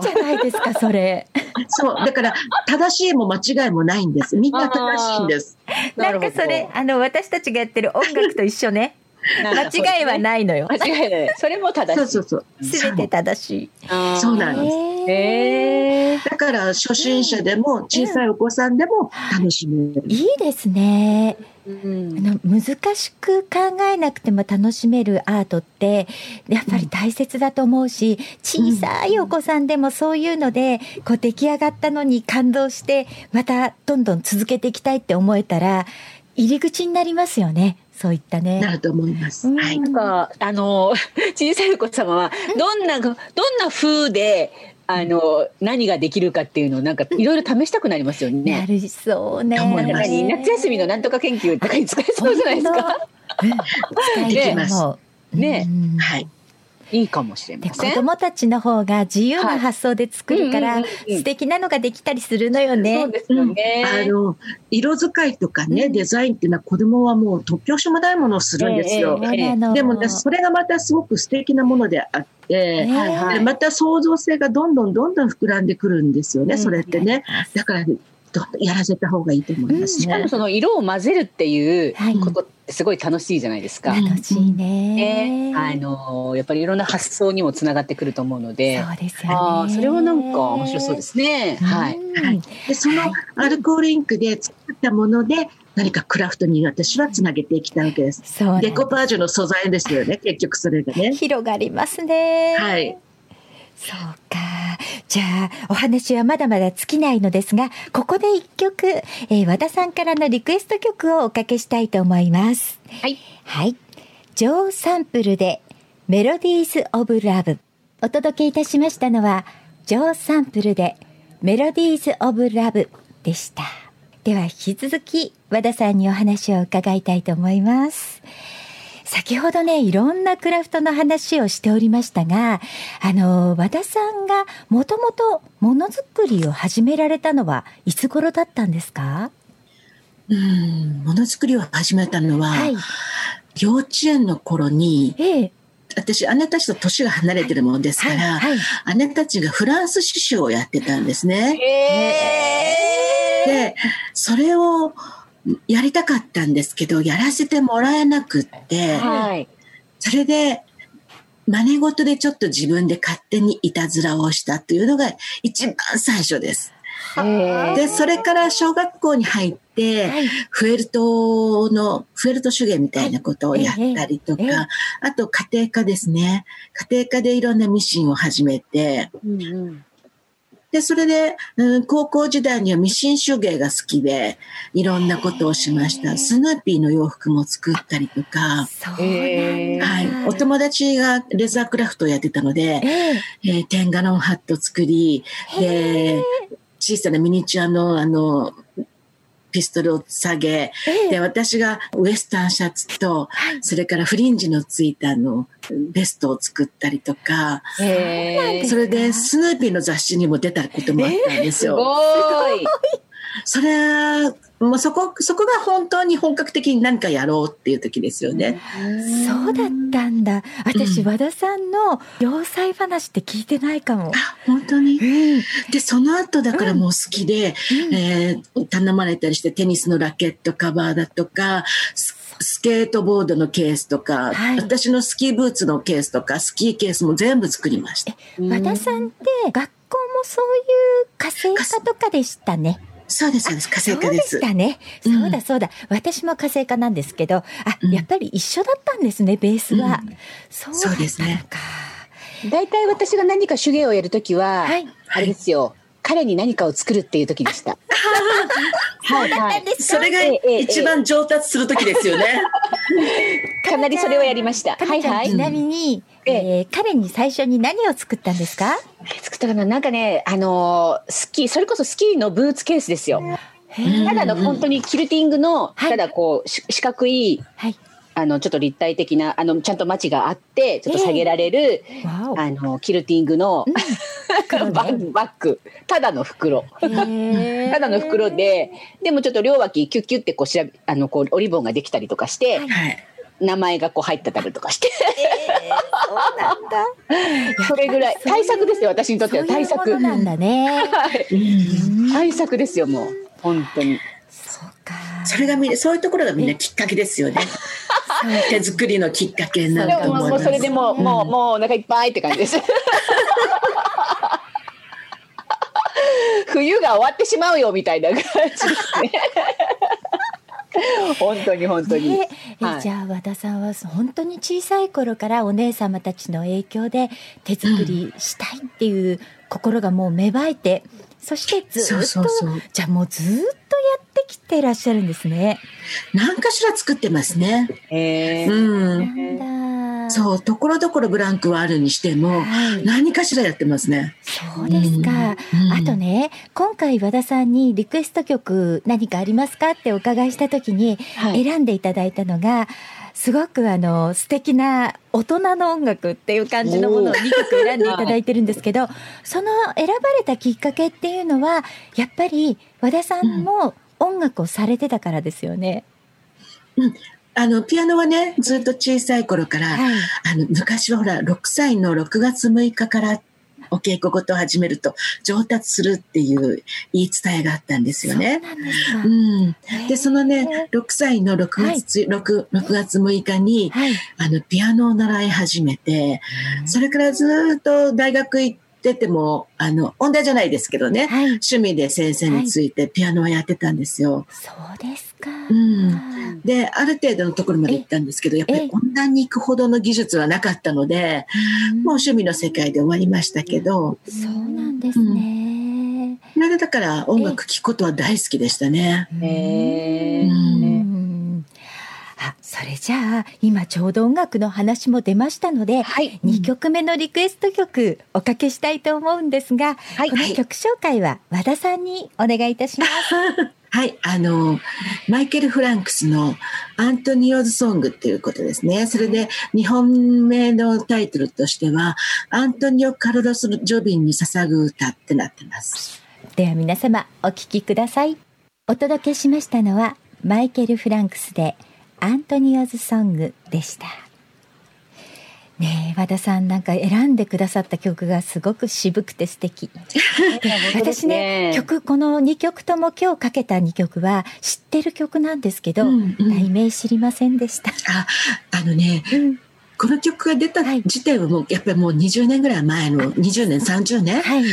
じゃないですかそれ。そう。だから、正しいも間違いもないんです。みんな正しいんです。なんかそれあの私たちがやってる音楽と一緒ね。間違いはないのよ。間違いない。それも正しい。そうそうそう。すべて正しい。そうなんです。へえ。だから、初心者でも、小さいお子さんでも楽しめる。いいですね。うんあの難しく考えなくても楽しめるアートってやっぱり大切だと思うし、小さいお子さんでもそういうのでこう出来上がったのに感動してまたどんどん続けていきたいって思えたら入り口になりますよねそういったね。なると思います。うんはい。なんか、あの、小さいお子様は、どんな、どんな風で、あの、何ができるかっていうのを、なんか、いろいろ試したくなりますよなね。るそうね。思います何夏休みのなんとか研究とかに使えそうじゃないですか。うん使えると思うねうんはい。いいかもしれでません。子供たちの方が自由な発想で作るから、素敵なのができたりするのよね。そうですよね。あの、色使いとかね、うんデザインっていうのは子供はもう突拍子もないものをするんですよ。でもね、それがまたすごく素敵なものであって、また創造性がどんどんどんどん膨らんでくるんですよね、うんそれってね。だから、やらせた方がいいと思いますねしかも。その色を混ぜるっていうはいことってすごい楽しいじゃないですか。楽しいね。ね、あのやっぱりいろんな発想にもつながってくると思うので、そうですよね。それはなんか面白そうですね。はい。うんはいで、そのアルコールインクで作ったもので、何かクラフトに私はつなげていきたいわけです。そうですデコパージュの素材ですよね、結局それがね。広がりますね。はい。そうか。じゃあ、お話はまだまだ尽きないのですが、ここで一曲、えー和田さんからのリクエスト曲をおかけしたいと思います。はい。はい。ジョー・サンプルで、メロディーズ・オブ・ラブ。お届けいたしましたのは、ジョー・サンプルで、メロディーズ・オブ・ラブでした。では、引き続き、和田さんにお話を伺いたいと思います。先ほどね、いろんなクラフトの話をしておりましたが、あの、和田さんがもともとものづくりを始められたのはいつ頃だったんですか？うん、ものづくりを始めたのは、はい。幼稚園の頃に、ええ。私、姉たちと年が離れてるものですはい。から、はい。姉たちがフランス刺繍をやってたんですね。へーで、それをやりたかったんですけど、やらせてもらえなくって、はい。それで、真似事でちょっと自分で勝手にいたずらをしたというのが一番最初です。で、それから小学校に入って、はい。フェルトの、フェルト手芸みたいなことをやったりとか、あと家庭科ですね。家庭科でいろんなミシンを始めて、うんうんで、それで、うん、高校時代にはミシン手芸が好きで、いろんなことをしました。スヌーピーの洋服も作ったりとか、はい。お友達がレザークラフトをやってたので、ええ。えーテンガロンハット作り、で、小さなミニチュアの、あの、ピストルを下げ、ええで、私がウエスタンシャツと、それからフリンジのついたあの、ベストを作ったりとか、へーそれでスヌーピーの雑誌にも出たこともあったんですすよ。ごい。それは、もうそこ、そこが本当に本格的に何かやろうっていう時ですよね。そうだったんだ。私、うん和田さんの洋裁話って聞いてないかも。あ、本当に？うん。で、その後だからもう好きで、えー頼まれたりしてテニスのラケットカバーだとか、ススケートボードのケースとか、はい私のスキーブーツのケースとか、スキーケースも全部作りました。和田さんって学校もそういう家政科とかでしたね。そうです、そうです。家そうで政科です。したね。うんそうだそうだ。私も家政科なんですけど、あ、うんやっぱり一緒だったんですね、ベースは。うんそうですね大体私が何か手芸をやるときは、はい。あれですよ。彼に何かを作るっていう時でした。はいはい。それが一番上達する時ですよね。かなりそれをやりました。かはいはいち。なみに、ええー彼に最初に何を作ったんですか？作ったかな？なんかね、あのースキー、それこそスキーのブーツケースですよ。うんただの本当にキルティングの、はいただこう、し四角い、はい。あの、ちょっと立体的な、あの、ちゃんとマチがあって、ちょっと下げられる、わお。あの、キルティングの、袋ねバッグ。ただの袋。へー ただの袋で、でもちょっと両脇キュッキュってこう調べ、あの、こう、おリボンができたりとかして、はいはい。名前がこう入ってたりとかして、そうなんだ。それぐらい。対策ですよ、私にとっては対策。そういうものなんだね。対策ですよ、もう。本当に。そうか。それがみんな、そういうところがみんなきっかけですよね。手作りのきっかけにな。それでもう、もう、もうお腹いっぱいって感じです。冬が終わってしまうよみたいな感じですね。本当に本当に。ねえはいじゃあ和田さんは本当に小さい頃からお姉様たちの影響で手作りしたいっていう心がもう芽生えて、そしてずっとそうそうそうじゃあもうずっとやってきてらっしゃるんですね。何かしら作ってますね。えーうん。そう、ところどころブランクはあるにしても、はい何かしらやってますね。そうですか。うんあとね、今回和田さんにリクエスト曲何かありますかってお伺いした時にはい選んでいただいたのが、すごくあの素敵な大人の音楽っていう感じのものをおー2曲選んでいただいてるんですけど、その選ばれたきっかけっていうのは、やっぱり和田さんも音楽をされてたからですよね。あの、ピアノはね、ずっと小さい頃から、はい。あの、昔はほら、6歳の6月6日からお稽古事を始めると上達するっていう言い伝えがあったんですよね。そうなん。うん。で、そのね、6歳の6月、6, 6月6日に、はい。あの、ピアノを習い始めて、それからずっと大学行ってても、あの、音大じゃないですけどね、はい。趣味で先生についてピアノをやってたんですよ。そうですか。ん。で、ある程度のところまで行ったんですけど、やっぱえり音大に行くほどの技術はなかったので、うん。もう趣味の世界で終わりましたけど、そうなんですね。それでだから音楽聴くことは大好きでしたね。へー。うん。あ、それじゃあ、今ちょうど音楽の話も出ましたので、はい。2曲目のリクエスト曲おかけしたいと思うんですが、はいこの曲紹介は和田さんにお願いいたします。はい、あの、マイケル・フランクスのアントニオズ・ソングっていうことですね。それで、日本名のタイトルとしては、アントニオ・カルロス・ジョビンに捧ぐ歌ってなってます。では皆様お聴きください。お届けしましたのはマイケル・フランクスでアントニオズ・ソングでした。ねえ和田さんなんか選んでくださった曲がすごく渋くて素敵。私ね曲この2曲とも今日かけた2曲は知ってる曲なんですけど、うんうん題名知りませんでした。あ、あのね、うんこの曲が出たはい時点はもう、やっぱりもう20年ぐらい前の、20年、30年？はい。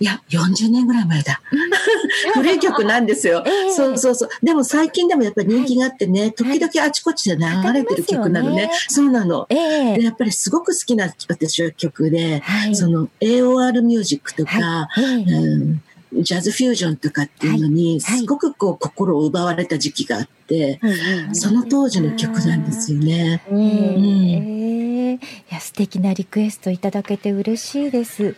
いや、40年ぐらい前だ。古い曲なんですよ。ええそうそうそう。でも最近でもやっぱり人気があってね、時々あちこちで流れてる曲なのね。かかりますそうなの。ええでやっぱりすごく好きな私は曲で、はい。その AOR ミュージックとか、はいええうんジャズフュージョンとかっていうのに、はいすごくこう心を奪われた時期があって、その当時の曲なんですよね。うんええいや素敵なリクエストいただけて嬉しいです。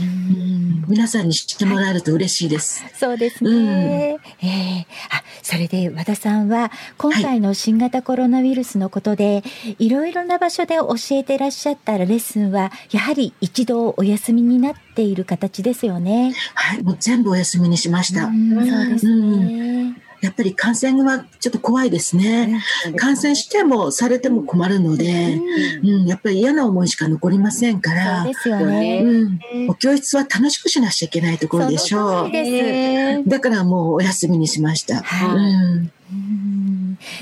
うん皆さんに知ってもらえると嬉しいです。そうですね。ええあ、それで和田さんは今回の新型コロナウイルスのことで、い、ろいろな場所で教えていらっしゃったレッスンはやはり一度お休みになっている形ですよね。はい、もう全部お休みにしました。うんそうですね。やっぱり感染はちょっと怖いですね。感染してもされても困るので、うん、やっぱり嫌な思いしか残りませんから、ですよね。うん、お教室は楽しくしなくちゃいけないところでしょうその通り。です。だからもうお休みにしました。はいうん、うん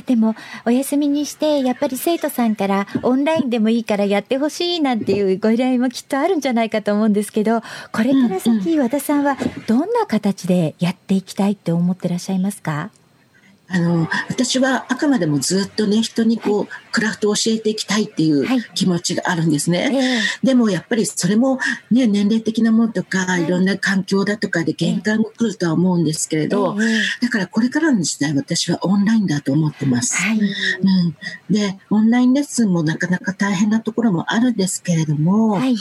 でも、お休みにして、やっぱり生徒さんからオンラインでもいいからやってほしいなんていうご依頼もきっとあるんじゃないかと思うんですけど、これから先、和田さんはどんな形でやっていきたいって思ってらっしゃいますか？あの、私はあくまでもずっとね、人にこう、クラフトを教えていきたいっていうはい気持ちがあるんですね。ええでもやっぱりそれもね、年齢的なものとか、いろんな環境だとかで限界も来るとは思うんですけれど、ええだからこれからの時代私はオンラインだと思ってます。はい。うん。で、オンラインレッスンもなかなか大変なところもあるんですけれども、はい。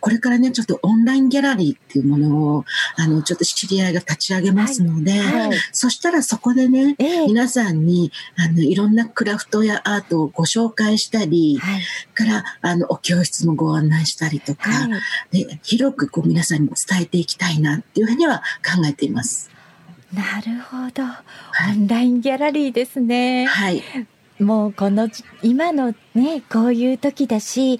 これからね、ちょっとオンラインギャラリーっていうものを、あの、ちょっと知り合いが立ち上げますので、はいそしたらそこでね、ええ皆さんに、あの、いろんなクラフトやアートをご紹介したり、はい。から、あの、お教室もご案内したりとか、はい。で広くこう皆さんに伝えていきたいなっていうふうには考えています。なるほど。はいオンラインギャラリーですね。はい。もうこのじ今のねこういう時だしや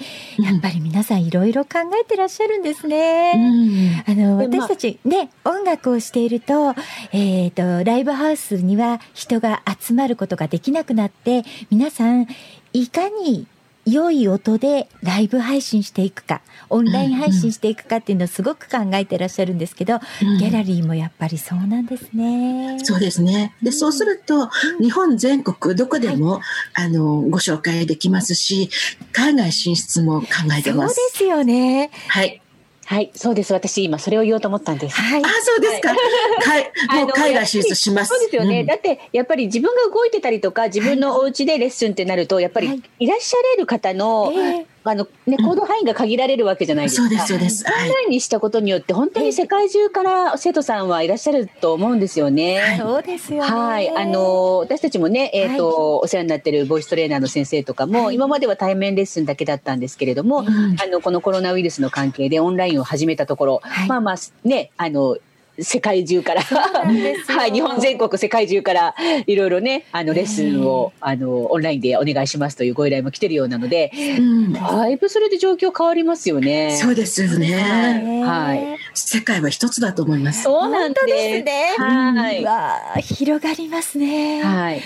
っぱり皆さんいろいろ考えてらっしゃるんですうね。ん。あの私たちね音楽をしていると,、えー、とライブハウスには人が集まることができなくなって皆さんいかに良い音でライブ配信していくかオンライン配信していくかっていうのをすごく考えてらっしゃるんですけど、うんギャラリーもやっぱりそうなんですね。そうですね。で、そうすると、日本全国どこでも、あの、ご紹介できますし、海外進出も考えてそうま。ですすよね。はい。はい、そうです。私今それを言おうと思ったんです。はいあ、。そうですか。はい。もう海外進出します。そうですよね、うんだってやっぱり自分が動いてたりとか自分のお家でレッスンってなるとやっぱはいりいらっしゃれる方の,、ええあのね、行動範囲が限られるわけじゃないですか。そうです、そうです。はい。オンラインにしたことによって本当に世界中から生徒さんはいらっしゃると思うんですよね。そうですよね。はい、あの私たちもね、えっ、と、お世話になってるボイストレーナーの先生とかも、はい今までは対面レッスンだけだったんですけれども、うんあのこのコロナウイルスの関係でオンラインを始めたところ、はいまあまあね、あの世界中から、はい、日本全国世界中からいろいろね、あのレッスンを、あのオンラインでお願いしますというご依頼も来てるようなので、うん。だいぶそれで状況変わりますよね。そうですよね。はい世界は一つだと思います。そうなんで。ですすね。はい。広がりますね。はい。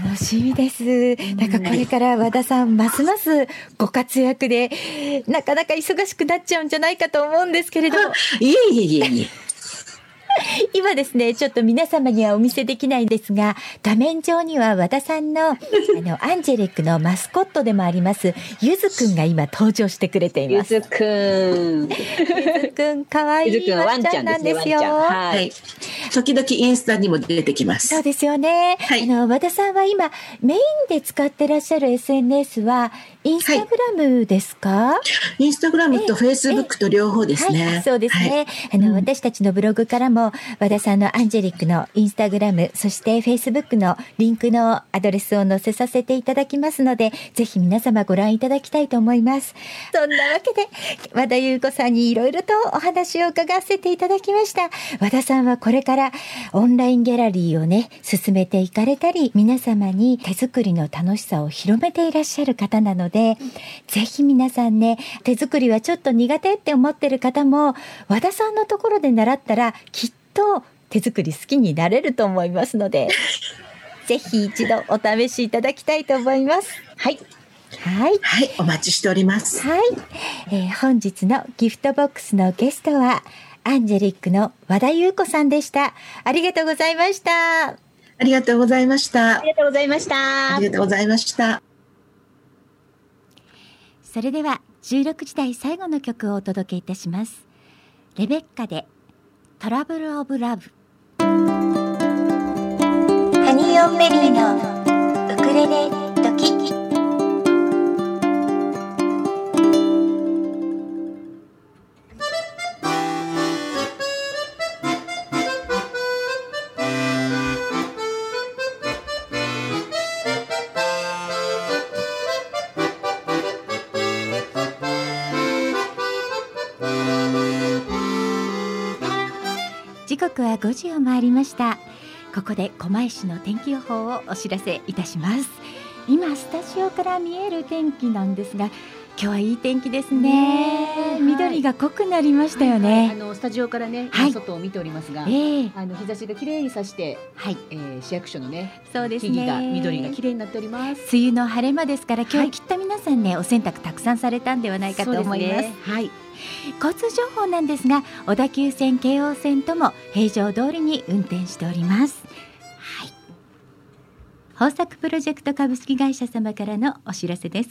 楽しみです。なんかこれから和田さん、ますますご活躍で、なかなか忙しくなっちゃうんじゃないかと思うんですけれど、いえいえいえいえ。今ですね、ちょっと皆様にはお見せできないんですが、画面上には和田さんの、あの、アンジェリックのマスコットでもあります、ゆずくんが今登場してくれています。ゆずくん。ゆずくん、かわいゆずくんはワいワンちゃんですね、ゃんなんですよ。ワンちゃん。は。はいい。時々インスタにも出てきます。そうですよね。はいあの、和田さんは今、メインで使ってらっしゃる SNS は、インスタグラムですか、インスタグラムとフェイスブックと両方ですね。はい、そうですね。はいあの、うん私たちのブログからも、和田さんのアンジェリックのインスタグラム、そしてフェイスブックのリンクのアドレスを載せさせていただきますので、ぜひ皆様ご覧いただきたいと思います。そんなわけで、和田優子さんにいろいろとお話を伺わせていただきました。和田さんはこれからオンラインギャラリーをね、進めていかれたり、皆様に手作りの楽しさを広めていらっしゃる方なので、ぜひ皆さんね、手作りはちょっと苦手って思ってる方も、和田さんのところで習ったら、きっと手作り好きになれると思いますので、ぜひ一度お試しいただきたいと思います。はい。はい。はい、お待ちしております。はい、えー本日のギフトボックスのゲストは、アンジェリックの和田優子さんでした。ありがとうございました。ありがとうございましたあ。りがとうございましたあ。りがとうございました。それでは16時台最後の曲をお届けいたします。レベッカでトラブルオブラブ。ハニーオンベリーのウクレレ時。時5時を回りましたここで狛江市の天気予報をお知らせいたします今スタジオから見える天気なんですが今日はいい天気ですね。緑が濃くなりましたよね。あのスタジオからね、はい外を見ておりますが、ええあの日差しが綺麗に差して、はい、えー、市役所のねそうですね。木々が緑が綺麗になっております。梅雨の晴れ間ですから、今はい日きっと皆さんね、お洗濯たくさんされたんではないかと思います。はい。交通情報なんですが、小田急線、京王線とも平常通りに運転しております。はい。豊作プロジェクト株式会社様からのお知らせです。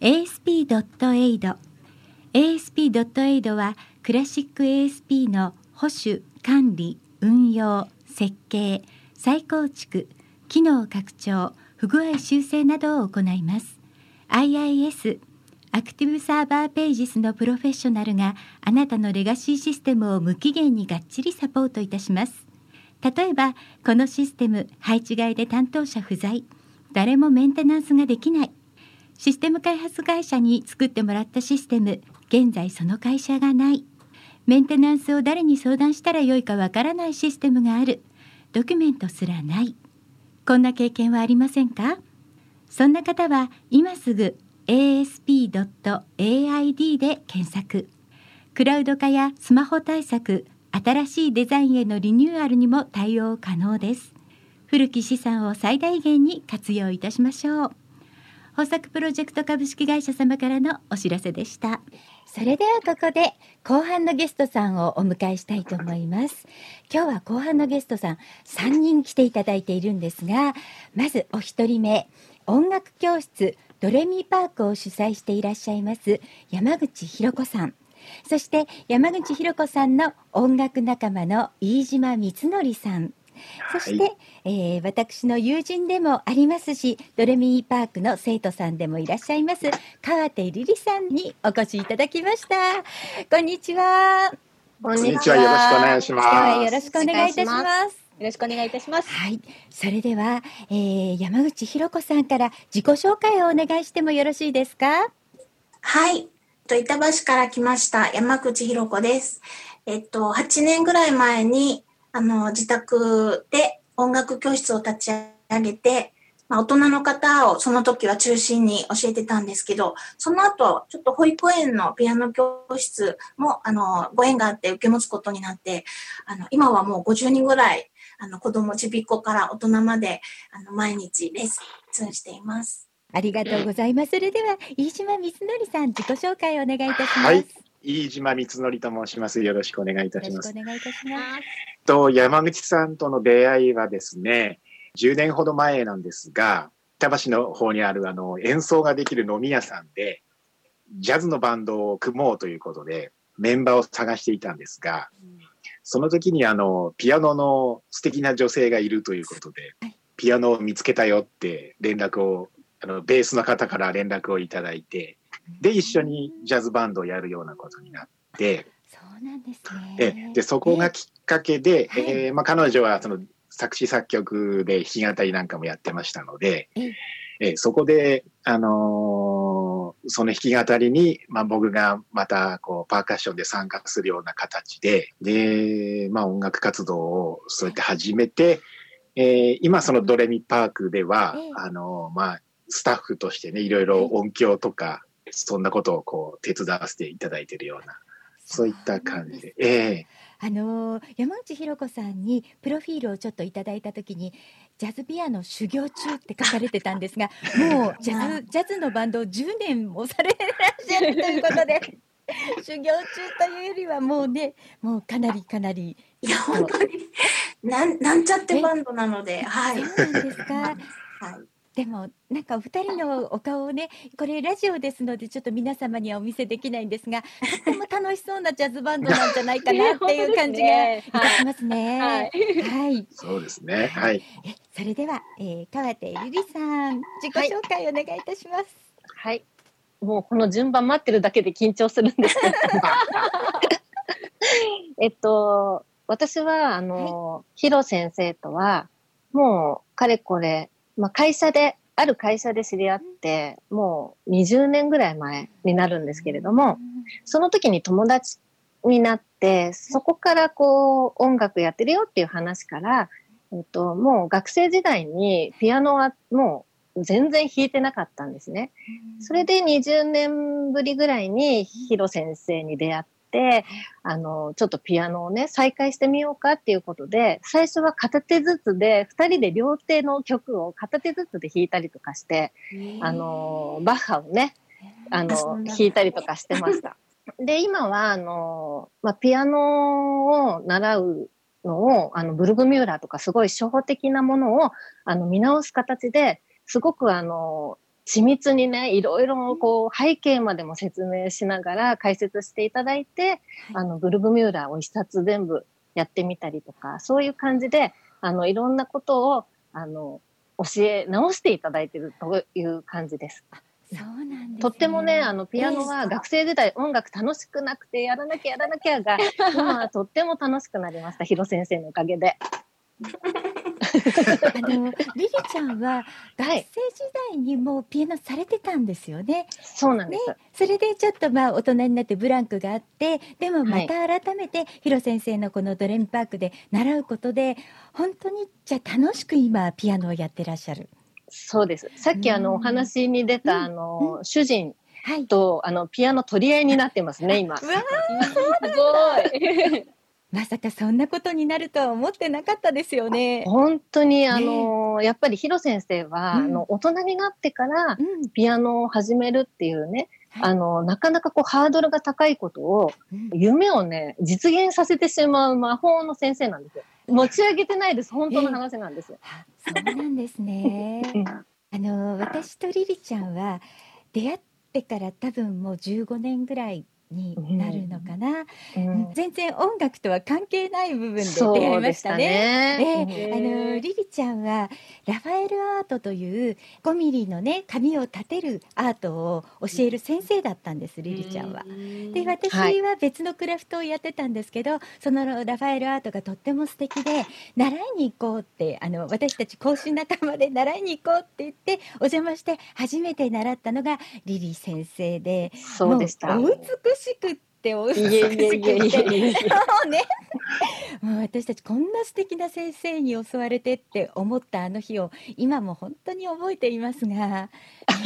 ASP.AID ASP.AID はクラシック ASP の保守、管理、運用、設計、再構築、機能拡張、不具合修正などを行います。IIS アクティブサーバーページスのプロフェッショナルがあなたのレガシーシステムを無期限にがっちりサポートいたします。例えば、このシステム配置外で担当者不在、誰もメンテナンスができない。システム開発会社に作ってもらったシステム、現在その会社がない。メンテナンスを誰に相談したらよいかわからないシステムがある。ドキュメントすらない。こんな経験はありませんか？そんな方は今すぐ asp.aid で検索。クラウド化やスマホ対策、新しいデザインへのリニューアルにも対応可能です。古き資産を最大限に活用いたしましょう。豊作プロジェクト株式会社様からのお知らせでした。それではここで後半のゲストさんをお迎えしたいと思います。今日は後半のゲストさん3人来ていただいているんですが、まずお一人目、音楽教室ドレミパークを主催していらっしゃいます山口ひろ子さん。そして山口ひろ子さんの音楽仲間の飯島光則さん。そして、えー私の友人でもありますし、ドレミーパークの生徒さんでもいらっしゃいます、川手リリさんにお越しいただきました。こんにちは。こんにちは。よろしくお願いし今日はまよろしくお願いいたします。よろしくお願いいたします。はい。それでは、えー山口ひろ子さんから自己紹介をお願いしてもよろしいですか？はい。と板橋から来ました山口ひろ子です。えっと、8年ぐらい前に、あの、自宅で音楽教室を立ち上げて、まあ、大人の方をその時は中心に教えてたんですけど、その後、ちょっと保育園のピアノ教室も、あの、ご縁があって受け持つことになって、あの、今はもう50人ぐらい、あの、子供ちびっこから大人まで、あの、毎日レッスンしています。ありがとうございます。それでは、飯島光則さん、自己紹介をお願いいたします。はいよ飯島光則と申します。よろしくお願いいたします。ろしくお願いいたします。と山口さんとの出会いはですね、10年ほど前なんですが、板橋の方にあるあの演奏ができる飲み屋さんで、ジャズのバンドを組もうということで、メンバーを探していたんですが、その時にあの、ピアノの素敵な女性がいるということではい、ピアノを見つけたよって連絡を、あの、ベースの方から連絡をいただいて、で、一緒にジャズバンドをやるようなことになって、そうなんですえね。で、そこがきっかけで、はい。えーまあ、彼女はその作詞作曲で弾き語りなんかもやってましたので、ええ。えーそこで、あのーその弾き語りに、まあ、僕がまたこうパーカッションで参加するような形で、で、まあ、音楽活動をそうやって始めて、えー今そのドレミパークでは、ええあのーまあ、スタッフとしてね、いろいろ音響とか、そんなことをこう手伝わせていただいているような、そういった感じで。ええ。あのー山内ひろ子さんにプロフィールをちょっといただいたときにジャズピアノ修行中って書かれてたんですが もうジャズジャズのバンドを10年もされてらっしゃるということで 修行中というよりはもうねもうかなりかなりいや、本当に、なん、なんちゃってバンドなので、はい。そうなんですか？はい。でもなんかお二人のお顔をねこれラジオですのでちょっと皆様にはお見せできないんですがとっても楽しそうなジャズバンドなんじゃないかな っていう感じがいたしますね。はいはいそうですね。はい。えそれでは、えー、川手ゆりさん自己紹介お願いいたします。はい。もうこの順番待ってるだけで緊張するんですけど。えっと、私は、あの、ヒロ先生とは、もう、かれこれ、まあ、会社で、ある会社で知り合って、もう20年ぐらい前になるんですけれども、その時に友達になって、そこからこう、音楽やってるよっていう話から、えっと、もう学生時代にピアノはもう全然弾いてなかったんですね。それで20年ぶりぐらいにヒロ先生に出会っ、あの、ちょっとピアノをね、再開してみようかっていうことで、最初は片手ずつで、二人で両手の曲を片手ずつで弾いたりとかして、あの、バッハをね、あの、弾いたりとかしてました。で、今は、あの、まあ、ピアノを習うのを、あの、ブルグミューラーとかすごい初歩的なものを、あの、見直す形で、すごくあの、緻密にね、いろいろこう、背景までも説明しながら解説していただいて、あの、ブルグミューラーを一冊全部やってみたりとか、そういう感じで、あの、いろんなことを、あの、教え直していただいているという感じです。そうなんです、ね。とってもね、あの、ピアノは学生時代音楽楽しくなくて、やらなきゃやらなきゃが、今はとっても楽しくなりました。ヒロ先生のおかげで。あのリリちゃんは学生時代にもうピアノされてたんですよね。そうなんです。ね、それでちょっとまあ大人になってブランクがあってでもまた改めてヒロ先生のこのドレミパークで習うことで本当にじゃあ楽しく今ピアノをやってらっしゃる。そうです。さっきあのうんお話に出た、うんあの、主人はい。とあのピアノ取り合いになってますね、今。すごい。まさかそんなことになるとは思ってなかったですよね。本当にあの、やっぱりヒロ先生は、うんあの大人になってからうんピアノを始めるっていうね、はいあの、なかなかこうハードルが高いことを、うん夢をね、実現させてしまう魔法の先生なんですよ。持ち上げてないです。本当の話なんですよ。あそうなんですね。あの私とリリちゃんは出会ってから多分もう15年ぐらいになるのかな、うん全然音楽とは関係ない部分でそ出会いうまでしたしたね。ね。ええあのリリちゃんはラファエルアートという5ミリのね紙を立てるアートを教える先生だったんです、リリちゃんは。で私はいは別のクラフトをやってたんですけど、そのラファエルアートがとっても素敵で習いに行こうってあの私たち講師仲間で習いに行こうって言ってお邪魔して初めて習ったのがリリ先生でそうでした。もうお美しくってお美しくいえいえいえいえ。いえてもうねもう私たちこんな素敵な先生に襲われてって思ったあの日を今も本当に覚えていますが、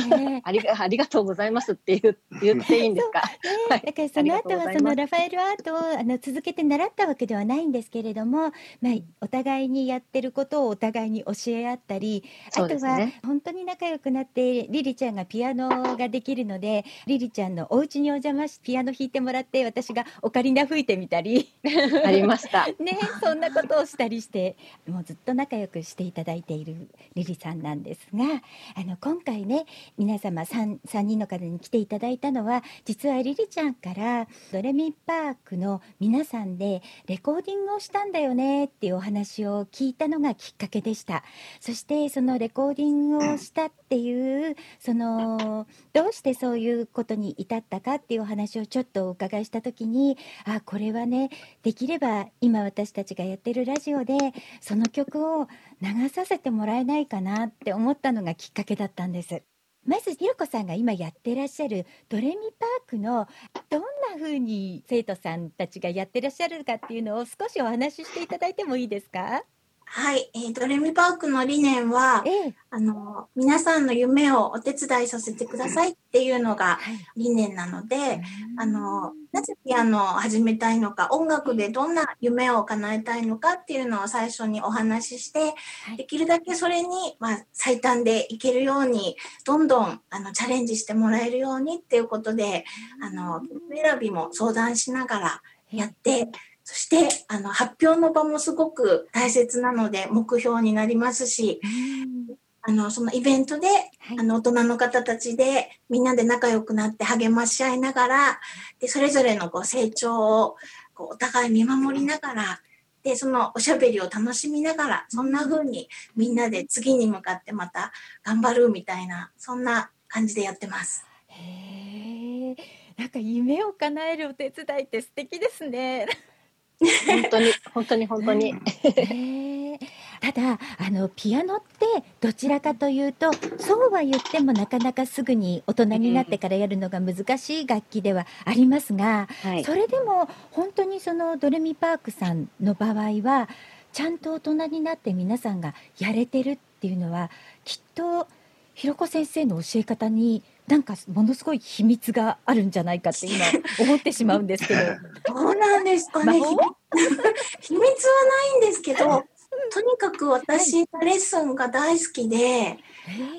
ねありがありがとうございますって言う言っていいんですか？はい。だからその後はい。そのラファエルアートをあの続けて習ったわけではない。んですけれども、まあ、お互い。にやってることをお互い。に教え合ったり、あとは本当に仲良くなってリリちゃんがピアノができるのでリリちゃんのお家にお邪魔しピアノ弾い。てもらって私がオカリナ吹いてみたり、ありました。ね、そんなことをしたりしてもうずっと仲良くしていただいているリリさんなんですがあの今回ね皆様 3, 3人の方に来ていただいたのは実はリリちゃんからドレミパークの皆さんでレコーディングをしたんだよねっていうお話を聞いたのがきっかけでしたそしてそのレコーディングをしたっていうそのどうしてそういうことに至ったかっていうお話をちょっとお伺いした時にあこれはねできれば今私たちがやってるラジオでその曲を流させてもらえないかなって思ったのがきっかけだったんです。まずひろこさんが今やってらっしゃるドレミパークのどんな風に生徒さんたちがやってらっしゃるかっていうのを少しお話ししていただいてもいいですか？はい、えードレミパークの理念は、ええ、あの、皆さんの夢をお手伝いさせてくださいっていうのがはい。理念なので、あの、なぜピアノを始めたいのか、音楽でどんな夢を叶えたいのかっていうのを最初にお話しして、はい。できるだけそれに、まあ、最短でいけるように、どんどん、あの、チャレンジしてもらえるようにっていうことで、あの、曲選びも相談しながらやって、そして、あの、発表の場もすごく大切なので、目標になりますし、うんあの、そのイベントで、はいあの、大人の方たちで、みんなで仲良くなって励まし合いながら、で、それぞれのこう成長を、こう、お互い見守りながら、で、そのおしゃべりを楽しみながら、そんな風にみんなで次に向かってまた頑張るみたいな、そんな感じでやってます。へえなんか夢を叶えるお手伝いって素敵ですね。本当に本当に本当に。ただあのピアノってどちらかというとそうは言ってもなかなかすぐに大人になってからやるのが難しい楽器ではありますが、はい。それでも本当にそのドレミパークさんの場合はちゃんと大人になって皆さんがやれてるっていうのはきっとひろこ先生の教え方になんかものすごい秘密があるんじゃないかって今思ってしまうんですけど。どうなんです。かね。秘密はないんですけど、とにかく私、レッスンが大好きで、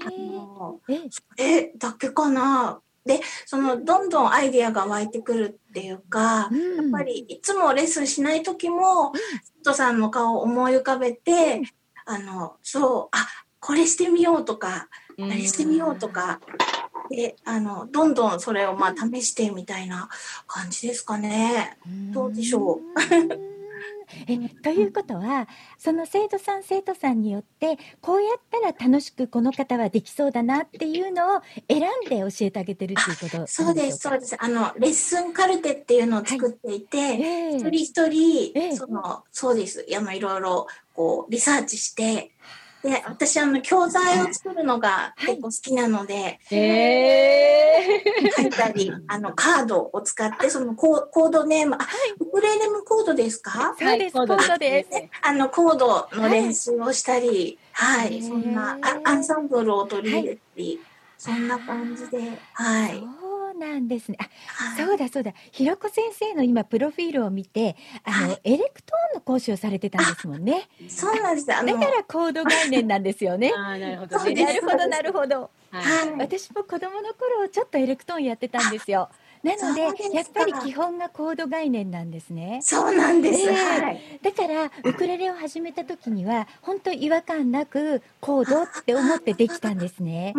あのえだけかな。で、その、どんどんアイディアが湧いてくるっていうか、うん。やっぱりいつもレッスンしない時も、生徒さんの顔を思い浮かべて、あの、そう、あ、これしてみようとか、あれしてみようとか、で、あの、どんどんそれをまあ試してみたいな感じですかね。どうでしょうう。えということはその生徒さん生徒さんによってこうやったら楽しくこの方はできそうだなっていうのを選んで教えてあげてるっていうことそうです、そうです。あの、レッスンカルテっていうのを作っていて、ええ一人一人、ええその、そうです。あの、いろいろ、こう、リサーチして、で、私、あの、教材を作るのが結構好きなので、え書いたり、あの、カードを使って、そのコーコードネーム、あ、ウクレレもコードですか？そうです、コードです。あの、コードの練習をしたり、はい、へーそんな、あアンサンブルを取り入れたり、そんな感じで、はい。そうなんですね。あ、はいそうだそうだ。ひろこ先生の今プロフィールを見て、あの、はいエレクトーンの講師をされてたんですもんね。そうなんです。だからコード概念なんですよね。あーなるほどね。なるほどなるほど。はいはい。私も子供の頃ちょっとエレクトーンやってたんですよ。なのでやっぱり基本がコード概念なんですね。そうなんです。ええはい。だからウクレレを始めた時には本当違和感なくコードって思ってできたんですね。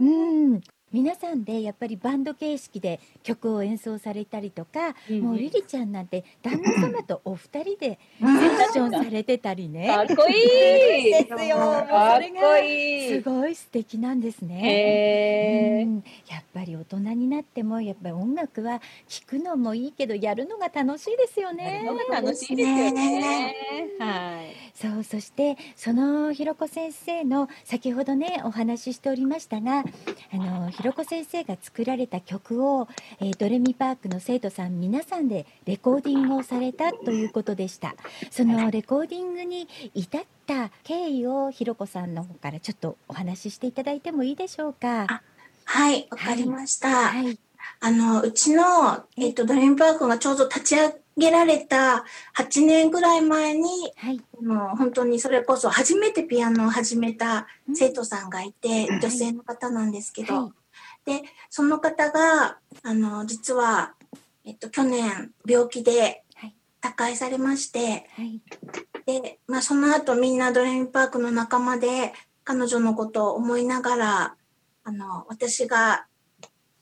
うん。皆さんでやっぱりバンド形式で曲を演奏されたりとか、うんもうゆりちゃんなんて旦那様とお二人でうんセッションされてたりね。かっこいい。ですよ。それがこいい。すごい素敵なんですね。うんやっぱり大人になってもやっぱり音楽は聴くのもいいけどやるのが楽しいですよね楽しいですよね。はい。そうそしてそのひろこ先生の先ほどねお話ししておりましたがあのひろこ先生が作られた曲を、えードレミパークの生徒さん皆さんでレコーディングをされたということでした。そのレコーディングに至った経緯をひろこさんの方からちょっとお話ししていただいてもいいでしょうか？あはい、わかりました。はい。あの、うちの、えっと、ドリームパークがちょうど立ち上げられた8年ぐらい前に、はい。あの本当にそれこそ初めてピアノを始めた生徒さんがいて、うん。女性の方なんですけど、はいで、その方が、あの、実は、えっと、去年病気ではい。他界されまして、はい。で、まあ、その後みんなドレミパークの仲間で彼女のことを思いながら、あの、私が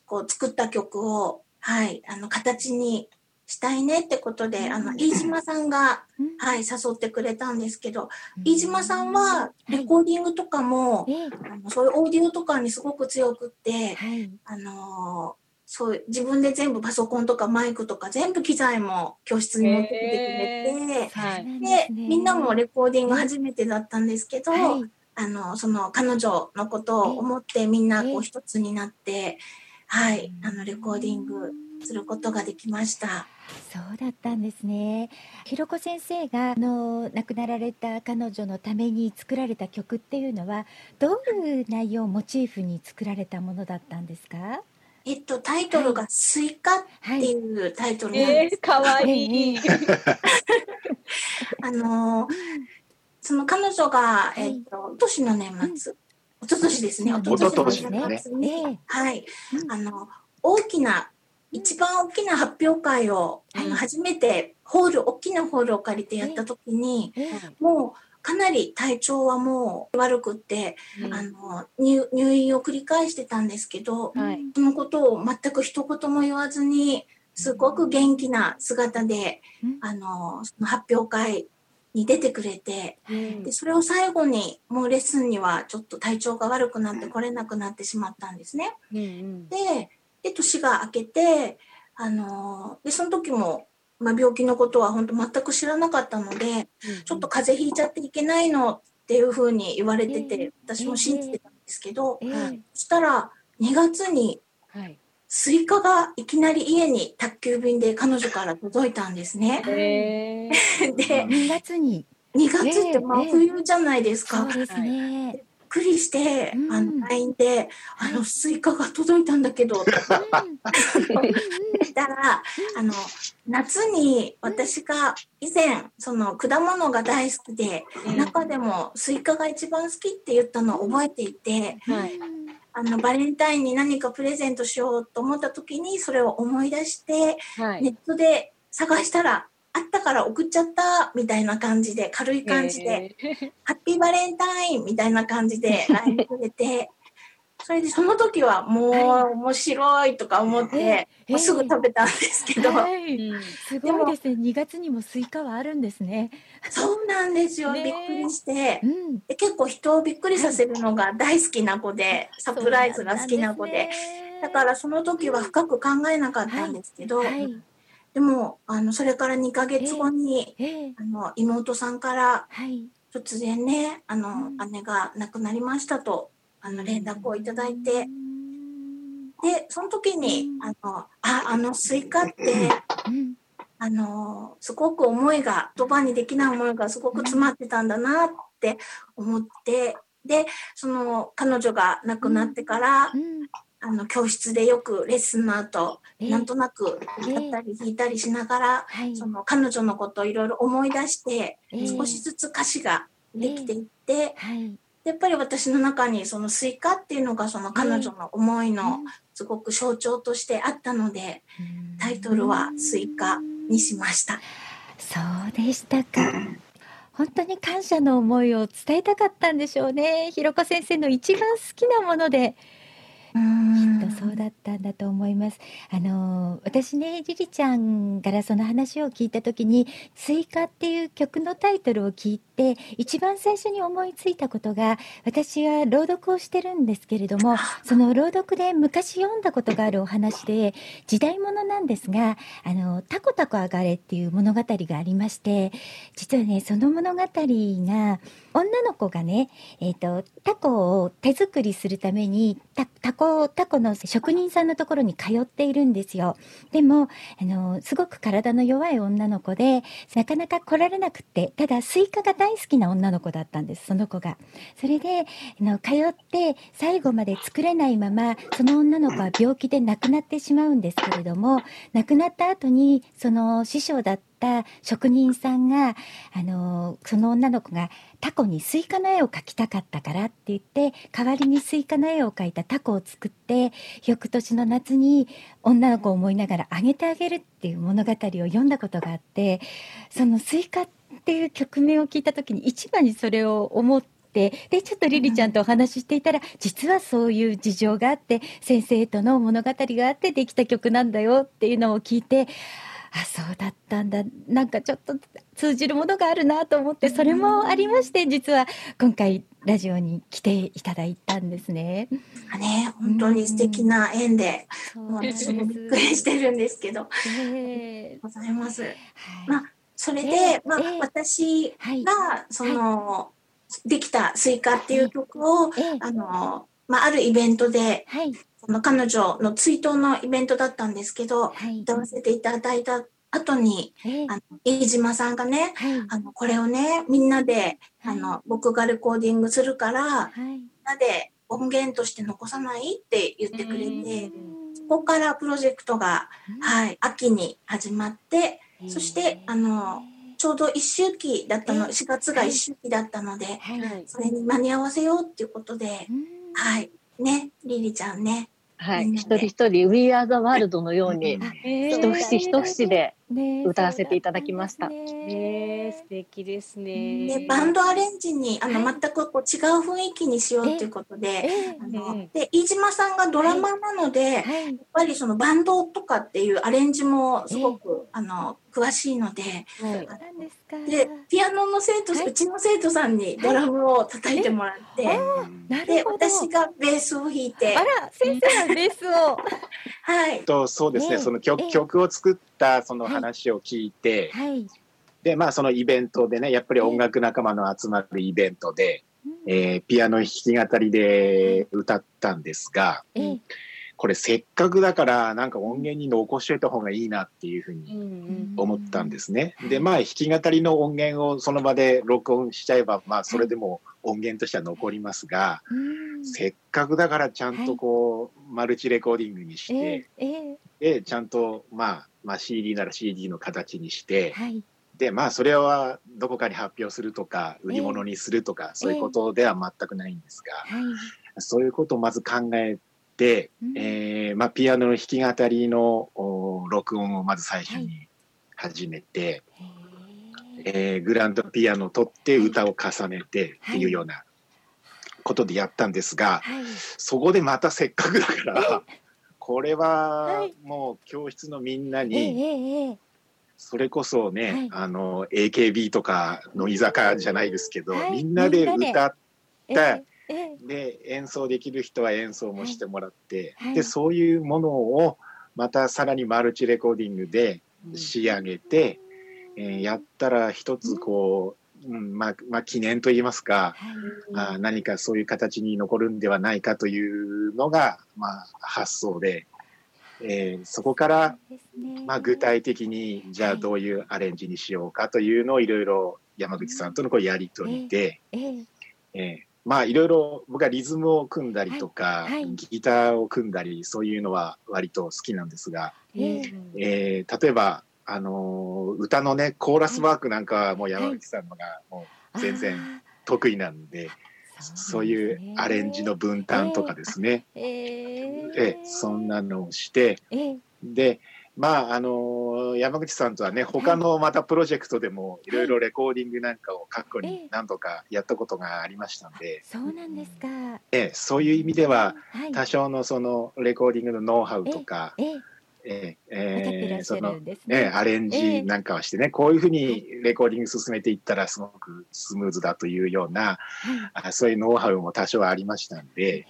こう作った曲を、はい、あの、形にしたいねってことで、あの、飯島さんが、うん。はい、誘ってくれたんですけど、飯島さんはレコーディングとかも、ええ。あのそういうオーディオとかにすごく強くって、はい。あのーそう自分で全部パソコンとかマイクとか全部機材も教室に持ってきてくれて、はい。で、みんなもレコーディング初めてだったんですけど、はい。あの、その彼女のことを思ってみんなええ。こう一つになって、はい、あの、レコーディングすることができました。そうだったんですね。ひろこ先生があの亡くなられた彼女のために作られた曲っていうのはどういう内容をモチーフに作られたものだったんですか？えっと、タイトルがスイカっはい。ていうタイトルなんです。えー、かわいい。あのーその彼女が、えっと、今年の年末、一昨年ですね、うん一昨年一の昨年です年末に、ええはい、うんあの、大きな、一番大きな発表会を、あはい。の、初めてホール、大きなホールを借りてやった時に、ええ。もう、かなり体調はもう悪くって、うん。あの入、入院を繰り返してたんですけど、はい。そのことを全く一言も言わずに、すごく元気な姿で、うん。あの、その発表会に出てくれて、うんで、それを最後に、もうレッスンにはちょっと体調が悪くなって来れなくなってしまったんですね。うん。で、で、年が明けて、あの、で、その時も、まあ、病気のことは本当全く知らなかったので、ちょっと風邪ひいちゃっていけないのっていうふうに言われてええて、私も信じてたんですけど、ええはいそしたら2月にはい。スイカがいきなり家に宅急便で彼女から届いたんですね。えー、で、2月に。2月ってえ。え。真冬じゃないですか。そうですね。びっくりして、うん。あの LINE で、あのスイカが届いたんだけど、って言ったら、あの、夏に私が以前、その果物が大好きで、中でもスイカが一番好きって言ったのを覚えていて、はい。あの、バレンタインに何かプレゼントしようと思った時に、それを思い出して、はい。ネットで探したら、あったから送っちゃった、みたいな感じで、軽い感じで、ハッピーバレンタインみたいな感じで LINE くれて、それでその時はもうはい。面白いとか思って、ええもうすぐ食べたんですけど、すごいですね。2月にもスイカはあるんですね。そうなんですよ、びっくりして。結構人をびっくりさせるのが大好きな子で、サプライズが好きな子で。だからその時は深く考えなかったんですけど、はい。でも、あの、それから2ヶ月後に、ええあの、妹さんからはい。突然ね、あの、うん。姉が亡くなりましたと、あの、連絡をいただいて、うん。で、その時にう、ん。あの、あ、あのスイカって、うん。あの、すごく思いが、言葉にできない思いがすごく詰まってたんだなって思って、で、その、彼女が亡くなってから、うんあの、教室でよくレッスンの後、ええなんとなく歌ったり弾いたりしながら、はい。その彼女のことをいろいろ思い出して、ええ少しずつ歌詞ができていって、はい。やっぱり私の中にそのスイカっていうのがその彼女の思いのすごく象徴としてあったので、うんタイトルはスイカにしました。そうでしたか。本当に感謝の思いを伝えたかったんでしょうね。ひろこ先生の一番好きなもので、きっとそうだったんだと思います。あの私ねリリちゃんからその話を聞いた時に「スイカ」っていう曲のタイトルを聞いて一番最初に思いついたことが私は朗読をしてるんですけれどもその朗読で昔読んだことがあるお話で時代物なんですが「あのタコタコ上がれ」っていう物語がありまして実はねその物語が女の子がね、えー、とタコを手作りするためにタコ、タコの職人さんのところに通っているんですよ。でもあのすごく体の弱い女の子でなかなか来られなくってただスイカが大好きな女の子だったんですその子が。それであの通って最後まで作れないままその女の子は病気で亡くなってしまうんですけれども亡くなった後にその師匠だったタコ職人さんがあのその女の子がタコにスイカの絵を描きたかったからって言って代わりにスイカの絵を描いたタコを作って翌年の夏に女の子を思いながらあげてあげるっていう物語を読んだことがあってそのスイカっていう曲名を聞いた時に一番にそれを思ってでちょっとリリちゃんとお話ししていたら実はそういう事情があって先生との物語があってできた曲なんだよっていうのを聞いてあそうだったんだ。なんかちょっと通じるものがあるなと思ってそれもありまして実は今回ラジオに来ていただいたんですね。ね、本当に素敵な縁で、そうもう私もびっくりしてるんですけど、えございます。はい。まあそれで、まあ、ええ私はい。が、その、できたスイカっていう曲を、ええ。あの、まあ、あるイベントで、はいその彼女の追悼のイベントだったんですけど、はい。歌わせていただいた後に、ええあの、飯島さんがね、はい。あの、これをね、みんなで、あの、僕がレコーディングするから、はい。みんなで音源として残さないって言ってくれて、そこからプロジェクトが、はい、秋に始まって、そして、あの、ちょうど一周期だったの、え4月が一周期だったので。それに間に合わせようっていうことで、うん。はい、ね、リリちゃんね、はい。一人一人 We Are the World のように、あ一節一節でね歌わせていただきました。ねえね。素敵ですね。で、バンドアレンジに、あの、はい。全くこう違う雰囲気にしようっていうことで、ええあのえで、飯島さんがドラマーなので、やっはい。ぱりそのバンドとかっていうアレンジもすごく、あの、詳しいので、はい。ですか。で、ピアノの生徒、はい。うちの生徒さんにドラムを叩いてもらって、で、私がベースを弾いて。あ、ら先生がベースを。はい。とそうですね、ええその曲,、ええ。曲を作ったその話を聞いて、はい。でまあそのイベントでねやっぱり音楽仲間の集まるイベントで、えーピアノ弾き語りで歌ったんですがええ。これせっかくだからなんか音源に残しといた方がいいなっていうふうに思ったんですね。で、まあ弾き語りの音源をその場で録音しちゃえば、まあそれでも音源としては残りますが、せっかくだからちゃんとこう、マルチレコーディングにして、で、ちゃんとまあ、まあ CD なら CD の形にして、で、まあそれはどこかに発表するとか、売り物にするとか、そういうことでは全くないんですが、そういうことをまず考えて、えーまあ、ピアノの弾き語りのお録音をまず最初に始めて、えーグランドピアノを取って歌を重ねてっていうようなことでやったんですが、そこでまたせっかくだから、これはもう教室のみんなに、それこそね、あの AKB とかの居酒屋じゃないですけど、みんなで歌った、で演奏できる人は演奏もしてもらって、でそういうものをまたさらにマルチレコーディングで仕上げて、えーやったら一つこう、うんまあまあ、記念といいますか、あー何かそういう形に残るんではないかというのが、まあ、発想で、えーそこから、まあ、具体的にじゃあどういうアレンジにしようかというのをいろいろ山口さんとのこうやり取りで、えーまあいろいろ僕はリズムを組んだりとか、ギターを組んだりそういうのは割と好きなんですが、えー例えば、あのー歌のねコーラスワークなんかはもう山口さんのがもう全然得意なんで、そういうアレンジの分担とかですね、ええそんなのをして、でまああのー山口さんとはね他のまたプロジェクトでもい。ろいろレコーディングなんかを過去に何度かやったことがありましたんで、そうなんですか。ええそういう意味でははい。多少のそのレコーディングのノウハウとか、ええええそのるんですね。ね、アレンジなんかをしてね、こういうふうにレコーディング進めていったらすごくスムーズだというような、あそういうノウハウも多少ありましたんで、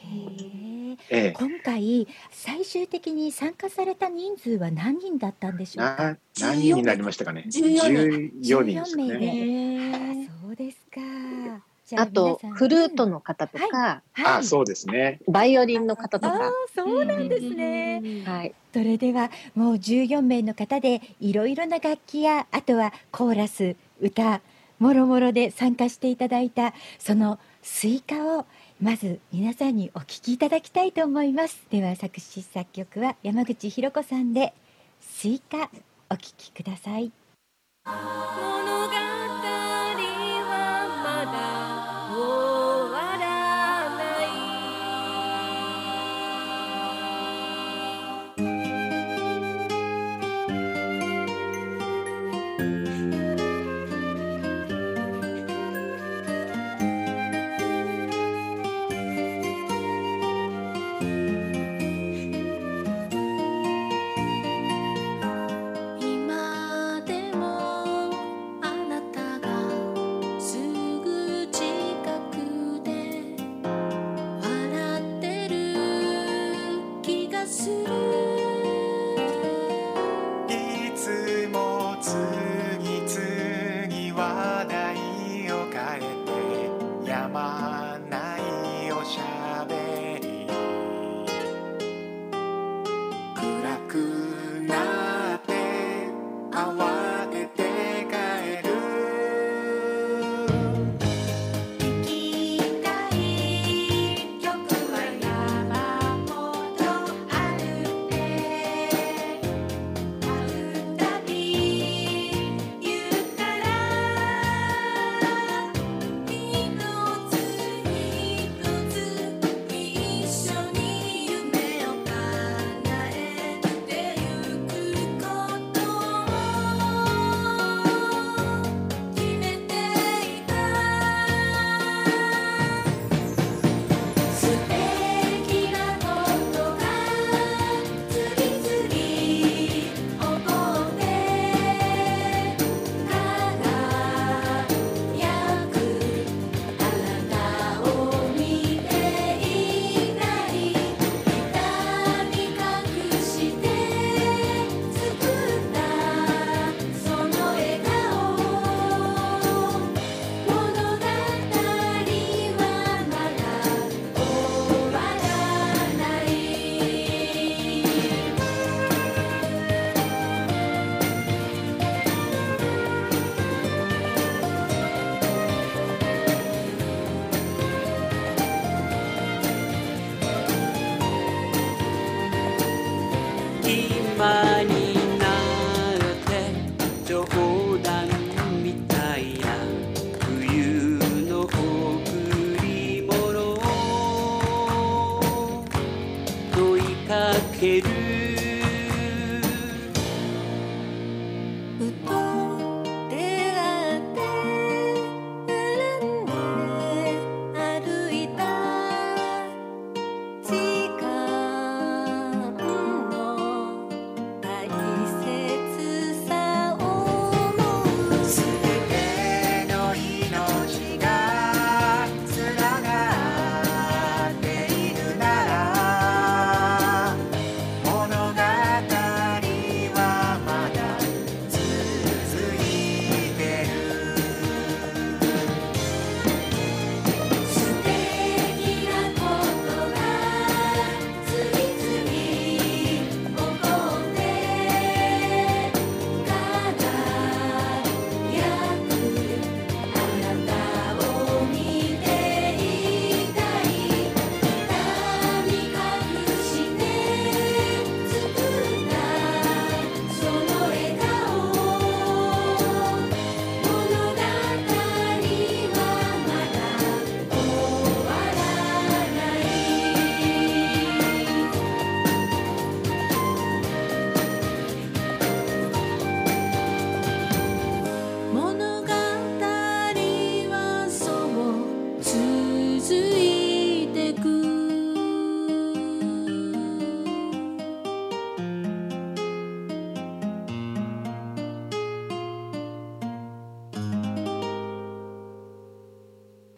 ええ今回最終的に参加された人数は何人だったんでしょうか？な何人になりましたかね？14 14人ですか14名ね。で。そうですか。あとフルートの方とか、あ、そうですね。バイオリンの方とか、そうなんですね。はい、それではもう14名の方でいろいろな楽器やあとはコーラス歌もろもろで参加していただいたそのスイカをまず皆さんにお聞きいただきたいと思います。では作詞作曲は山口博子さんでスイカお聞きください。物語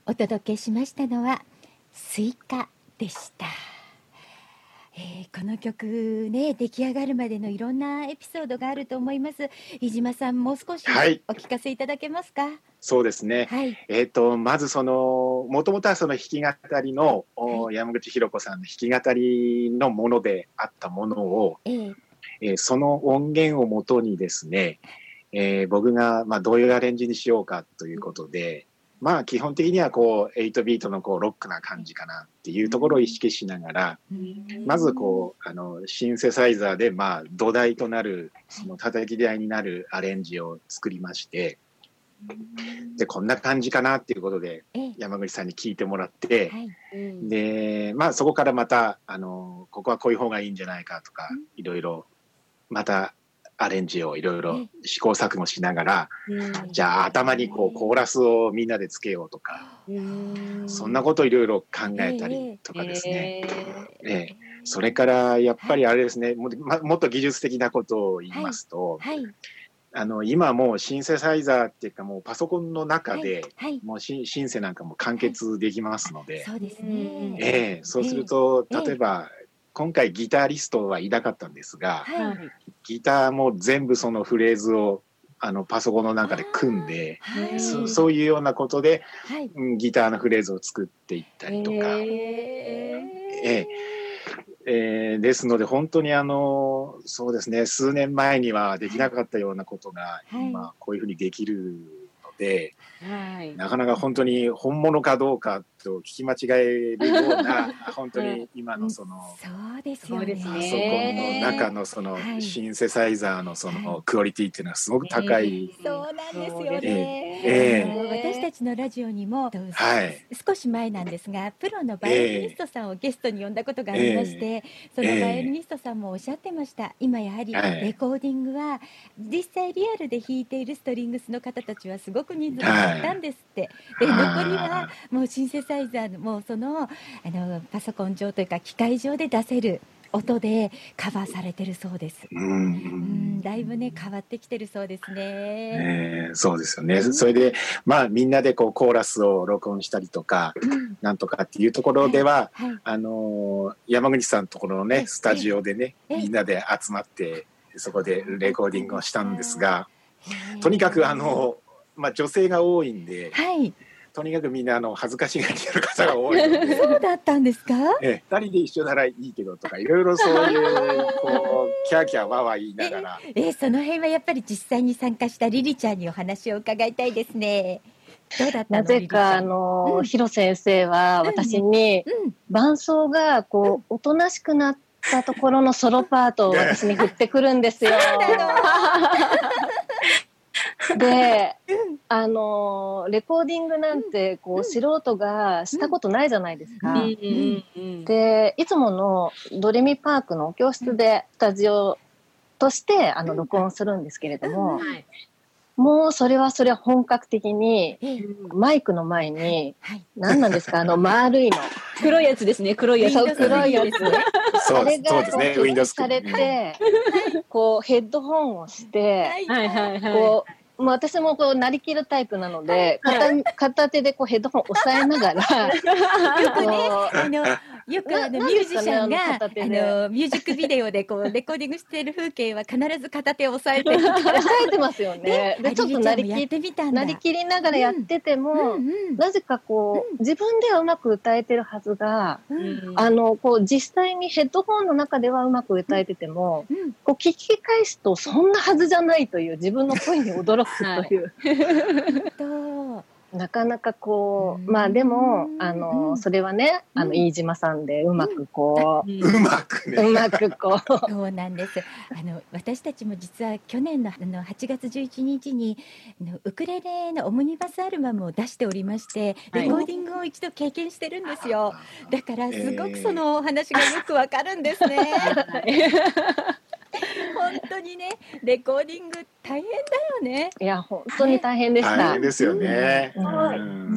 お届けしましたのはスイカでした、えーこの曲ね出来上がるまでのいろんなエピソードがあると思います。飯島さんもう少しはい。お聞かせいただけますか？そうですね。はい。えっ、と、まずその、もともとはその弾き語りの、お山口博子さんの弾き語りのものであったものを、えーえーその音源をもとにですね、えー僕が、まあ、どういうアレンジにしようかということで、まあ、基本的にはこう、8ビートのこう、ロックな感じかなっていうところを意識しながら、まずこう、あの、シンセサイザーで、まあ、土台となる、その叩き台になるアレンジを作りまして、で、こんな感じかなっていうことで、えー山口さんに聞いてもらって、はい。で、まあそこからまた、あの、ここはこういう方がいいんじゃないかとか、いろいろ、またアレンジをいろいろ試行錯誤しながら、じゃあ頭にこうコーラスをみんなでつけようとか、そんなことをいろいろ考えたりとかですね。ええ。それからやっぱりあれですね、もまもっと技術的なことを言いますと、はい。あの今もうシンセサイザーっていうかもうパソコンの中で、はい。もうシシンセなんかも完結できますので、そうですね。ええそうすると、ええ。例えば、今回ギタリストはいなかったんですが、はい。ギターも全部そのフレーズをあのパソコンの中で組んで、はい。そそういうようなことで、はい。うんギターのフレーズを作っていったりとか、ええ。えーですので本当にあのそうですね数年前にはできなかったようなことがはい。今こういうふうにできるので、はい。なかなか本当に本物かどうかと聞き間違えるような 本当に今のそのそうですよね。パソコンの中のそのはい。シンセサイザーのそはのクオリティっていうのはすごく高い。そうなんですよね。ええあの私たちのラジオにも、はい。少し前なんですが、プロのバイオリニストさんをゲストに呼んだことがありまして、そのバイオリニストさんもおっしゃってました。今やはりはい。レコーディングは、実際リアルで弾いているストリングスの方たちはすごく人数が減ったんですって。で、はい残りはもうシンセサイザーの、もうその、あの、パソコン上というか機械上で出せる音でカバーされてるそうです。うんううんん、だいぶね、変わってきてるそうですね。えーそうですよね。それで、まあ、みんなでこう、コーラスを録音したりとか、うんなんとかっていうところでは、はい。あのー山口さんのところのえね、スタジオでね、えみんなで集まって、そこでレコーディングをしたんですが、とにかくあの、まあ、女性が多いんで、はい。とにかくみんなあの恥ずかしがり屋の方が多いので、そうだったんですか？ええ、二人で一緒ならいいけどとか、いろいろそういう、こう、キャーキャーワーワー言いながら、えーその辺はやっぱり実際に参加したリリちゃんにお話を伺いたいですね。どうだったのなぜか、あの、うんヒロ先生は私に、ちゃんうん。伴奏が、こう、おとなしくなったところのソロパートを私に振ってくるんですよ。で、あのレコーディングなんてこう素人がしたことないじゃないですか。で、いつものドレミパークの教室でスタジオとしてあの録音するんですけれども、はい。もうそれはそれは本格的にええマイクの前にはい。何なんですかあの丸いの。黒いやつですね。黒いやつ。黒いやつ。そうあれがそうですね、こう Windows されて、こうヘッドホンをして、はいはいはい。こう、もう私もこうなりきるタイプなので、片片手でこうヘッドホン押さえながら、よくねよくあのなミュージシャンがねあのミュージックビデオでこう レコーディングしてる風景は必ず片手を押さえて。押さえてますよね。で、ちょっとなりきてみたんだ。なりきりながらやってても、うんうんなぜかこう、自分ではうまく歌えてるはずが、うん。あの、こう、実際にヘッドホンの中ではうまく歌えてても、うん。こう、聞き返すとそんなはずじゃないという自分の声に驚くという。となかなかこうまあでも、あうの、ん。それはね、あの、うん。飯島さんでうまくこう、うまくね。うまくこう、そうなんです。あの私たちも実は去年のあの8月11日にあのウクレレのオムニバスアルバムを出しておりまして、はい。レコーディングを一度経験してるんですよ。だからすごくそのお話がよくわかるんですね。本当にね、レコーディング大変だよね。いや、本当に大変でした大変。ですよね。うんうん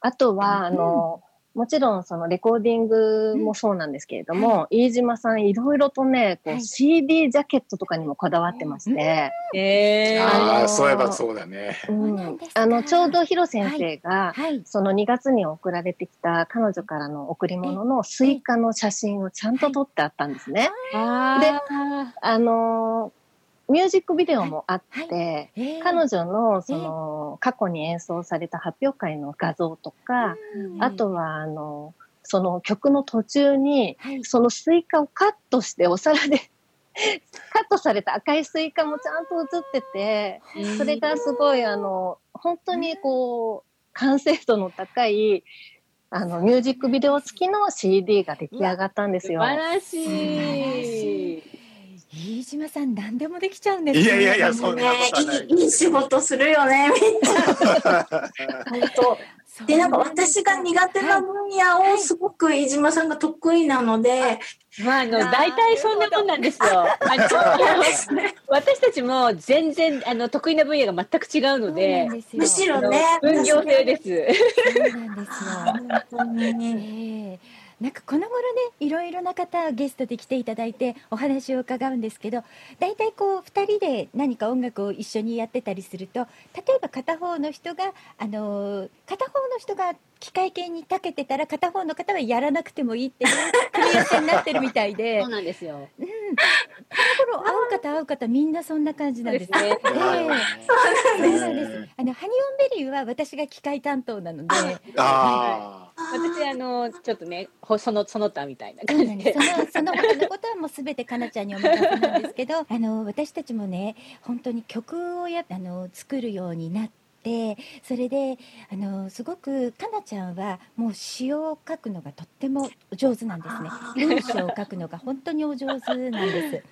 あとは、あの、もちろんそのレコーディングもそうなんですけれども、飯島さんいろいろとね、こうはい。CD ジャケットとかにもこだわってまして、えーあのああ、そういえばそうだね。うん。あの、ちょうどヒロ先生が、はい。その2月に送られてきた彼女からの贈り物のスイカの写真をちゃんと撮ってあったんですね。あでー。あのーミュージックビデオもあって、えー。彼女のその過去に演奏された発表会の画像とか、うんあとはあのその曲の途中にはい。そのスイカをカットしてお皿で カットされた赤いスイカもちゃんと映ってて、それがすごいあの本当にこう完成度の高いあのミュージックビデオ付きの CD が出来上がったんですよ。素晴らしい飯島さん何でもできちゃうんですいやいやいや、そんねなことはない。いいいい仕事するよね、めっちゃ。本当。で、なんか私が苦手な分野をすごく飯島さんが得意なので、まああの大体そんなもんなんですよ。あの私たちも全然あの得意な分野が全く違うのでむしろね、分業制です。そうなんですよ。本当に。なんかこの頃ねいろいろな方ゲストで来ていただいてお話を伺うんですけど大体こう2人で何か音楽を一緒にやってたりすると例えば片方の人があの片方の人が機械系に長けてたら片方の方はやらなくてもいいっていう組み合わせになってるみたいでそうなんですよ。うん、この頃会う方会う方みんなそんな感じなんですね。そうですねええそうなんです。あのハニオンベリーは私が機械担当なので。あ私あのちょっとねほそのその他みたいなそうなんで。感じですそのその他のことはもうすべてかなちゃんにお任せなんですけど、あの私たちもね本当に曲をやあの作るようになって、それであのすごくかなちゃんはもう詩を書くのがとっても上手なんですね。文章を書くのが本当にお上手なんです。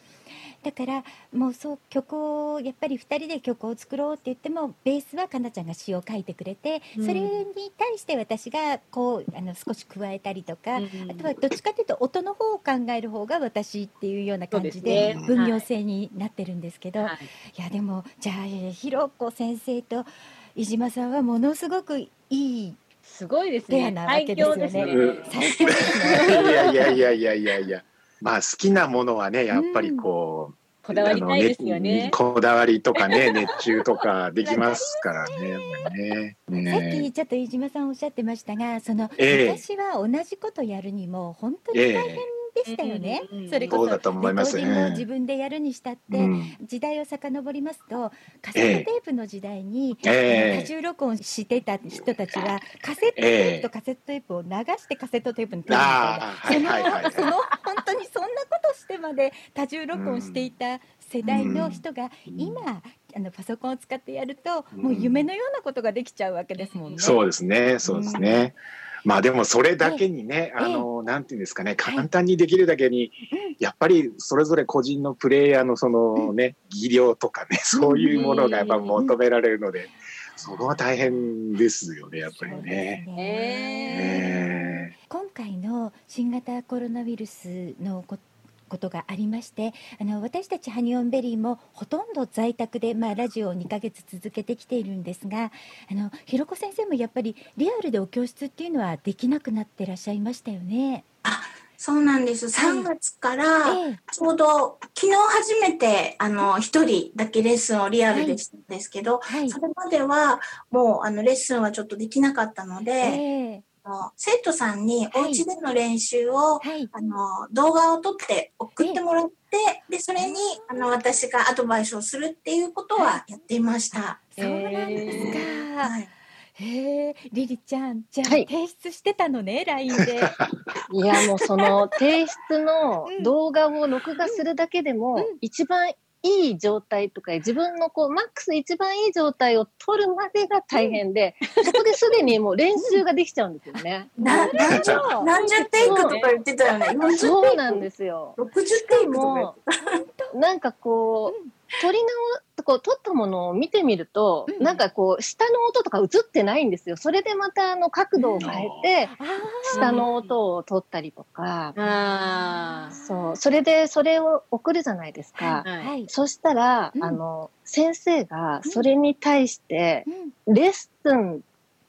だからもうそう曲をやっぱり2人で曲を作ろうって言ってもベースはかなちゃんが詩を書いてくれて、それに対して私がこうあの少し加えたりとか、あとはどっちかというと音の方を考える方が私っていうような感じで分業制になってるんですけど、はいい、やでもじゃあえーひろこ先生と飯島さんはものすごくいいすごいですね。ペアなわけですよね最強ですあ。ね。いやいやいやいやいやいや。まあ好きなものはね、やっぱりこう、こだわりないですよね。こだわりとかね、熱中とかできますからね。やっぱりねさっきねちょっと飯島さんおっしゃってましたがその、ええ私は同じことやるにも本当に大変でしたよね、ええそれこそそうだと思いますレコーディングを自分でやるにしたって、うん。時代を遡りますとカセットテープの時代に、ええ。多重録音してた人たちはカセットテープとカセットテープを流してカセットテープに撮るみたいな、ああ、はいはいはい。その本当にそんなことしてまで多重録音していた世代の人が今、あのパソコンを使ってやると、うん。もう夢のようなことができちゃうわけですもんね。そうですね、そうですね。まあでもそれだけにね、あの、なんていうんですかね、簡単にできるだけに、やっぱりそれぞれ個人のプレイヤーのそのね、技量とかね、そういうものがやっぱ求められるので、そこは大変ですよね、やっぱりね。ね。え。今回の新型コロナウイルスのこことがありましてあの私たちハニオンベリーもほとんど在宅で、まあ、ラジオを2ヶ月続けてきているんですがあのひろこ先生もやっぱりリアルでお教室っていうのはできなくなってらっしゃいましたよね。そうなんです。3月から、ええ。ちょうど昨日初めて、あの、一人だけレッスンをリアルでしたんですけど、はい。それまではもう、あの、レッスンはちょっとできなかったので、えの生徒さんにお家での練習を、はいあの、動画を撮って送ってもらって、で、それに、あの、私がアドバイスをするっていうことはやっていました。そうなんですか。はい。へえ、リリちゃん、じゃあ、はい提出してたのね、LINE で。いや、もうその提出のうん動画を録画するだけでも、一番いい状態とか、自分のこう、マックス一番いい状態を撮るまでが大変で、そこですでにもう練習ができちゃうんですよね。な何十、何十テイクとか言ってたよね。40テイクそうなんですよ。60テイクもう、なんかこう、撮り直、こう、撮ったものを見てみると、うん。なんかこう、下の音とか映ってないんですよ。それでまたあの角度を変えて、あ下の音を撮ったりとか、あそう、それでそれを送るじゃないですか。あ、はい。そしたら、うん。あの、先生がそれに対して、うん。レッスン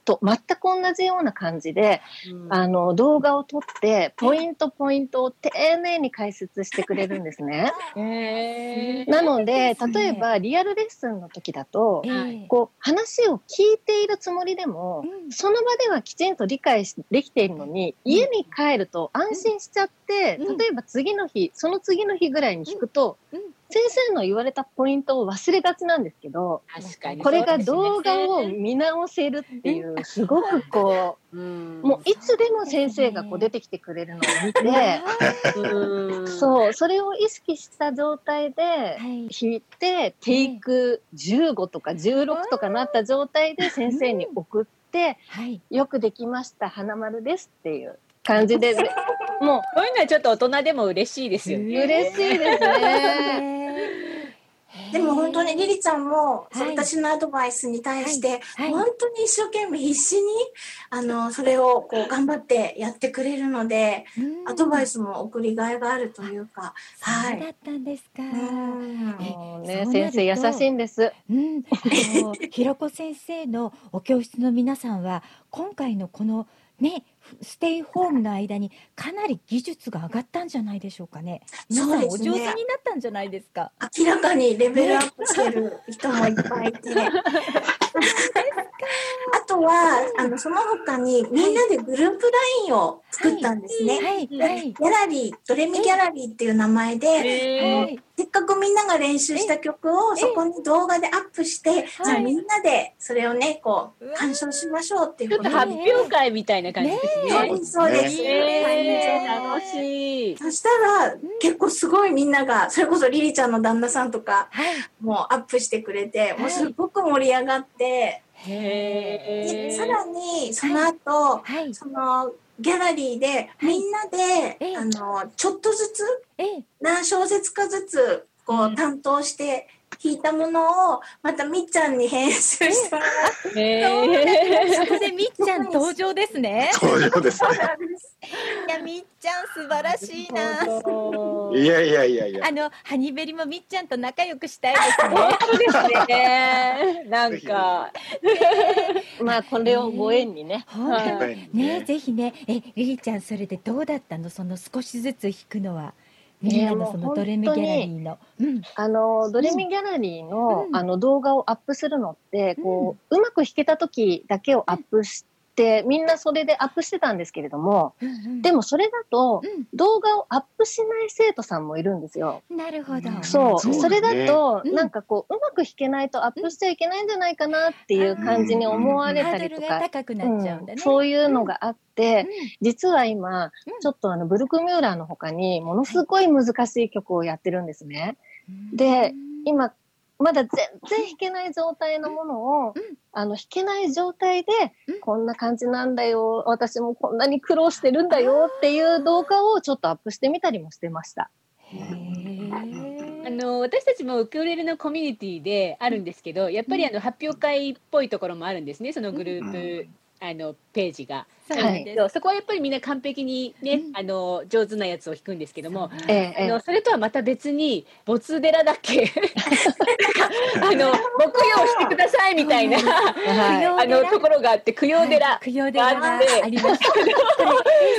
と全く同じような感じで、あの、動画を撮って、ポイントポイントを丁寧に解説してくれるんですね。へなので、ね。例えばリアルレッスンの時だと、ええこう、話を聞いているつもりでも、うん。その場ではきちんと理解しできているのに、家に帰ると安心しちゃって、うん。例えば次の日、その次の日ぐらいに聞くと、うん先生の言われたポイントを忘れがちなんですけど、確かに。これが動画を見直せるっていう、すごくこうん。う、もういつでも先生がこう出てきてくれるのを見て、うん。そう、それを意識した状態ではい。弾いて、テイク15とか16とかなった状態で先生に送って、はい。よくできました、花丸ですっていう感じで、もこういうのはちょっと大人でも嬉しいですようね。嬉しいですね。でも本当にリリちゃんも、はい私のアドバイスに対して、はい本当に一生懸命必死にあのそれをこう頑張ってやってくれるので、アドバイス。スも送りがいがあるというか、はい。だったんですか。ね、先と生優しいんです。うん、ひろこ先生のお教室の皆さんは今回のこのねステイホームの間にかなり技術が上がったんじゃないでしょうかね。皆さんおそうですね上手になったんじゃないですか？明らかにレベルアップしてる人もいっぱいいて。あとは、あの、その他にみんなでグループ LINE を作ったんですね。はいではいギャラリー、ドレミギャラリーっていう名前で、へはい。せっかくみんなが練習した曲をそこに動画でアップして、じゃあみんなでそれをね、こう、鑑賞しましょうっていうことで。ちょっと発表会みたいな感じですね。そうです、そうです。えー、楽しい。そしたら、結構すごいみんなが、それこそリリちゃんの旦那さんとか、はい。もうアップしてくれて、もうすごく盛り上がって、でさらにその後、はい。そのギャラリーでみんなで、ええあのちょっとずつええ。何小節かずつこう、担当して弾いたものをまたみっちゃんに編集してもらってへそこでみっちゃん登場ですね。登場ですね。いやみっちゃん素晴らしいな。いやいやいやいや。あのハニベリもみっちゃんと仲良くしたいですね。そうですね。なんか、まあ、これをご縁にね。本はい当ねねぜひねえリリちゃんそれでどうだったの？その少しずつ弾くのはみんなのドレミギャラリーの。うん。あの、ドレミギャラリーの、うん。あの動画をアップするのって、こう、うまく弾けた時だけをアップして、みんなそれでアップしてたんですけれども、でもそれだと、動画をアップしない生徒さんもいるんですよ。うんなるほど。そう。そうだねそれだと、うんなんかこう、うまく弾けないとアップしちゃいけないんじゃないかなっていう感じに思われハードルがたりとか、高くなっちゃうんだね。うんそういうのがあって、うん実は今、うんちょっとあの、ブルクミューラーの他に、ものすごい難しい曲をやってるんですね。で、今、まだ全然弾けない状態のものを、あの、弾けない状態で、こんな感じなんだよ、私もこんなに苦労してるんだよっていう動画をちょっとアップしてみたりもしてました。あの私たちもウクレレのコミュニティであるんですけど、やっぱりあの発表会っぽいところもあるんですね、そのグループ、あのページが。そうなんです。そこはやっぱりみんな完璧にね、あの上手なやつを弾くんですけども、えええあのそれとはまた別に没寺だっけあの木曜してくださいみたいな、はい。あのところがあって供養寺供養寺があって。あります。フェイ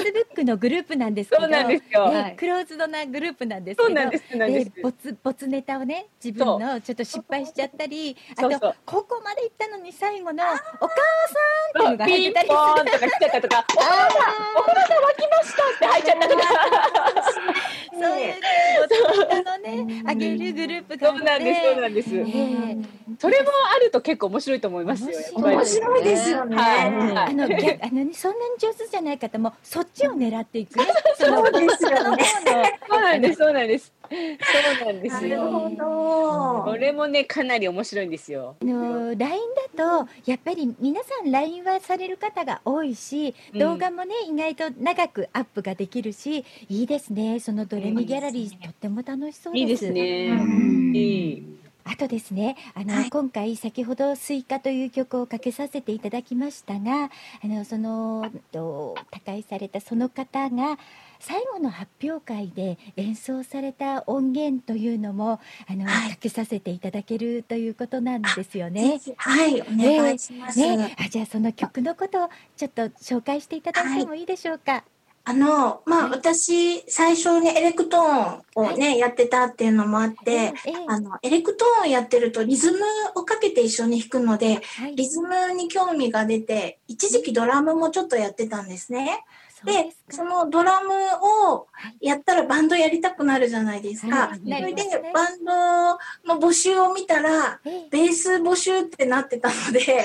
スブックのグループなんですけど、そうなんですよ。ねはい。クローズドなグループなんですけど、そうなんですそうなんです。ボツボツネタをね自分のちょっと失敗しちゃったり、あとそう。そうここまで行ったのに最後のお母さんっていうのが入ってたりする。かとか、お母さん、お風呂が沸きましたって入っちゃったとか。そういうのねあげるグループがあって、そうなんです、そうなんです。ええそれもあると結構面白いと思いますよ。面白いですよね。はいあの逆あのねそんなに上手じゃない方もそっちを狙っていく。そうですよね。そうなんです、そうなんです。そうなんですなるよ。ほど。これもね、かなり面白いんですよ。あの LINE だとやっぱり皆さん LINE はされる方が多いしうん動画もね、意外と長くアップができるしいいですねそのドレミギャラリー、とっても楽しそうですいいですね。うんいい。あとですねあの、はい今回先ほど「スイカ」という曲をかけさせていただきましたがあのそのと他界されたその方が最後の発表会で演奏された音源というのもあの、はいかけさせていただけるということなんですよね。はい、お願いします。ね、あじゃあその曲のことをちょっと紹介していただいてもいいでしょうか？あの、まあ、はい私、最初にエレクトーンをね、やってたっていうのもあって、ええあの、エレクトーンやってるとリズムをかけて一緒に弾くので、はいリズムに興味が出て、一時期ドラムもちょっとやってたんですね。でそのドラムをやったらバンドやりたくなるじゃないですか。はい。それでね、バンドの募集を見たら、ええ。ベース募集ってなってたので、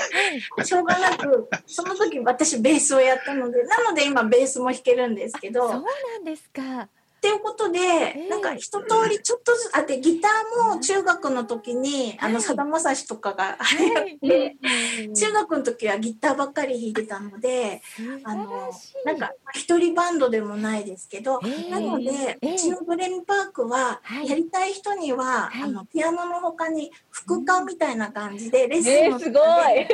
しょうがなく、その時私ベースをやったので、なので今ベースも弾けるんですけど、そうなんですか。っていうことで、えなんか一通りちょっとずつ、あってギターも中学の時に、あの、さだまさしとかがはい。流行って、中学の時はギターばっかり弾いてたので、あの。なんか一人バンドでもないですけど、ええなので、ええうちのブレミパークは、はい。やりたい人には、はい。あの、ピアノの他に副科みたいな感じで、レッスンをえー、すごい。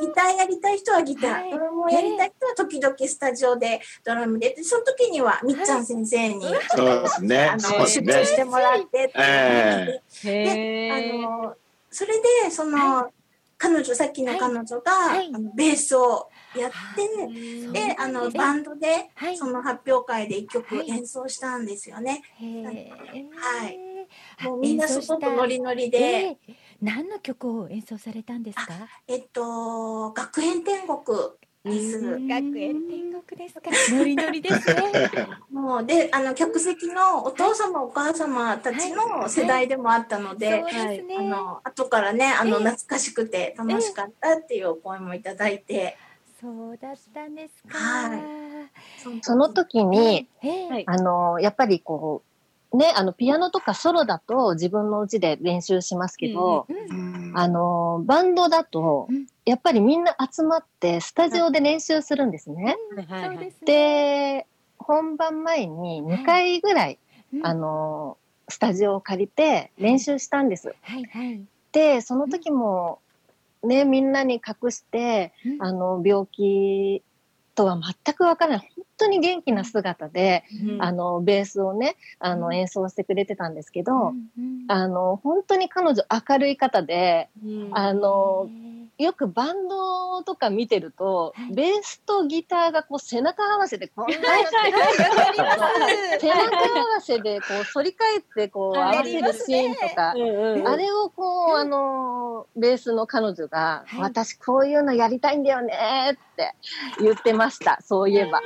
ギターやりたい人はギター、はいドラムをやりたい人は時々スタジオでドラムで、でその時にはみっちゃん先生に、そうですね。あ。の、出張。してもらってっていう感じで。あの、それで、その、彼女、さっきの彼女が、はい。あのベースをやって、で、あの、バンドで、はい。その発表会で一曲はい。演奏したんですよね。はい。あもうみんなすごくノリノリで、ええ。何の曲を演奏されたんですか？えっと、学園天国です。学園天国ですか。ノリノリですね。もうであの客席のお父様、お母様たちの世代でもあったので、そうですね。あの後からねあのええ懐かしくて楽しかったっていうお声もいただいて、そうだったんですか。はいその時に、あの、やっぱりこう、ね、あの、ピアノとかソロだと自分の家で練習しますけど、うんあの、バンドだとうん、やっぱりみんな集まってスタジオで練習するんですね。はいで本番前に2回ぐらい、うん。あの、スタジオを借りて練習したんです。はいはい。で、その時も、ね、みんなに隠して、うん。あの、病気とは全くわからない、本当に元気な姿で、うん。あの、ベースをね、あの、うん。演奏してくれてたんですけど、うんうん。あの、本当に彼女明るい方で、うん。あの、よくバンドとか見てると、はい。ベースとギターがこう背中合わせでこんな背中合わせでこう反り返ってこう合はいわせるシーンとか、あれをこう、あの、ベースの彼女が、はい。私こういうのやりたいんだよねって言ってました。そういえば。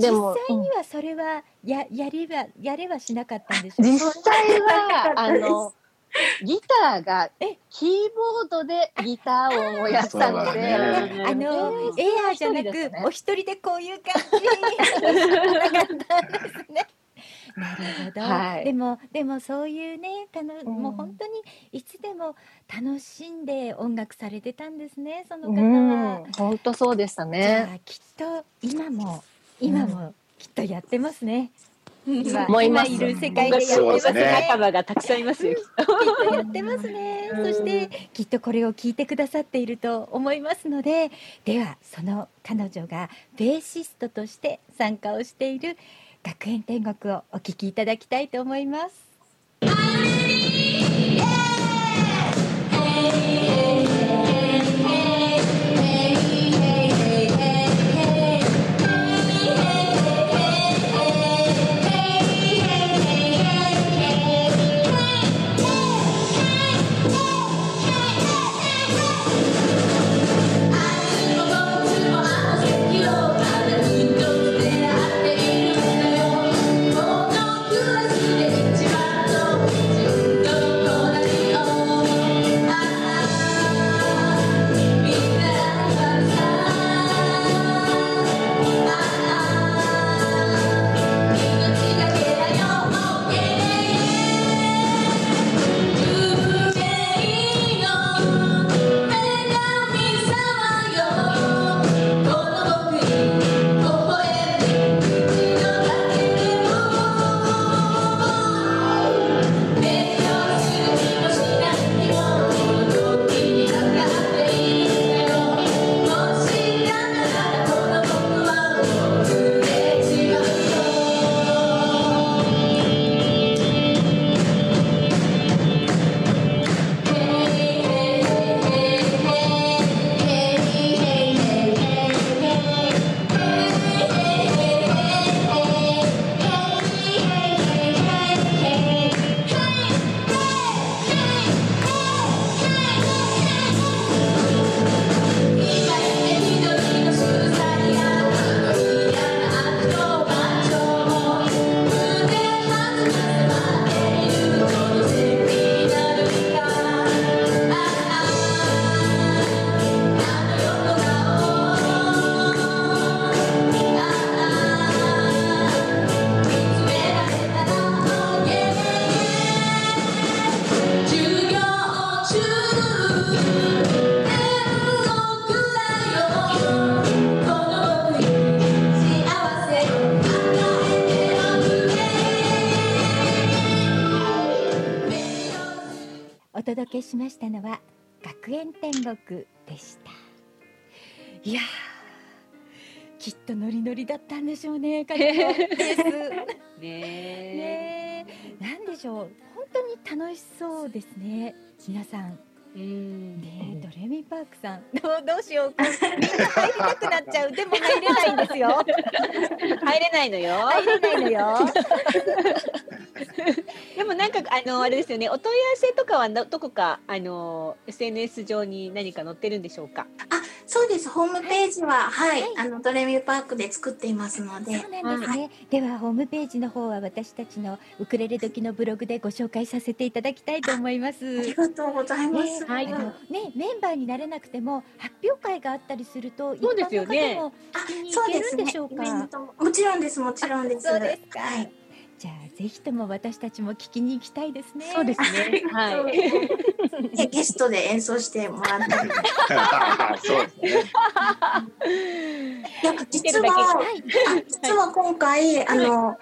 でも、実際にはそれはややりはやれはしなかったんでしょ。実際は、あの、ギターがえ？キーボードでギター音をやったので、だね。あのうんエアーじゃなくお一人でこういう感じなか ったんですね。なるほど、はいでもでもそういうねたの、うんもう本当にいつでも楽しんで音楽されてたんですねその方うは。ん、本当そうでしたじね。ゃあきっと今も今もきっとやってますね。今今いる世界でやってますすね仲間がたくさんいますよ。きっとやってますね。そしてきっとこれを聞いてくださっていると思いますので、ではその彼女がベーシストとして参加をしている学園天国をお聞きいただきたいと思います。しましたのは学園天国でした。いやーきっとノリノリだったんでしょうね彼女 です。ねねえなんでしょう。本当に楽しそうですね皆さん。え。うん。ねえドレミパークさん どうどうしようみんな入りたくなっちゃう でも入れないんですよ入れないのよ。入れないのよ でもなんかあのあれですよね。お問い合わせとかはどどこかあの SNS 上に何か載ってるんでしょうか？あ、そうです。ホームページは、はい、はいあの、ドレミパークで作っていますので。そうなんですね。ではホームページの方は私たちのウクレレ時のブログでご紹介させていただきたいと思います。ありがとうございます。ね、はいあのねメンバーになれなくても発表会があったりするとそうですよね一般の方もあ聞きに、そ行けるうでしょうか？ももちろんです。もちろんです。そうですかはい。じゃあぜひとも私たちも聞きに行きたいですね。そうですね。はい。で ゲストで演奏してもらったり。い そうですね。や、実は、は実は今回、あの、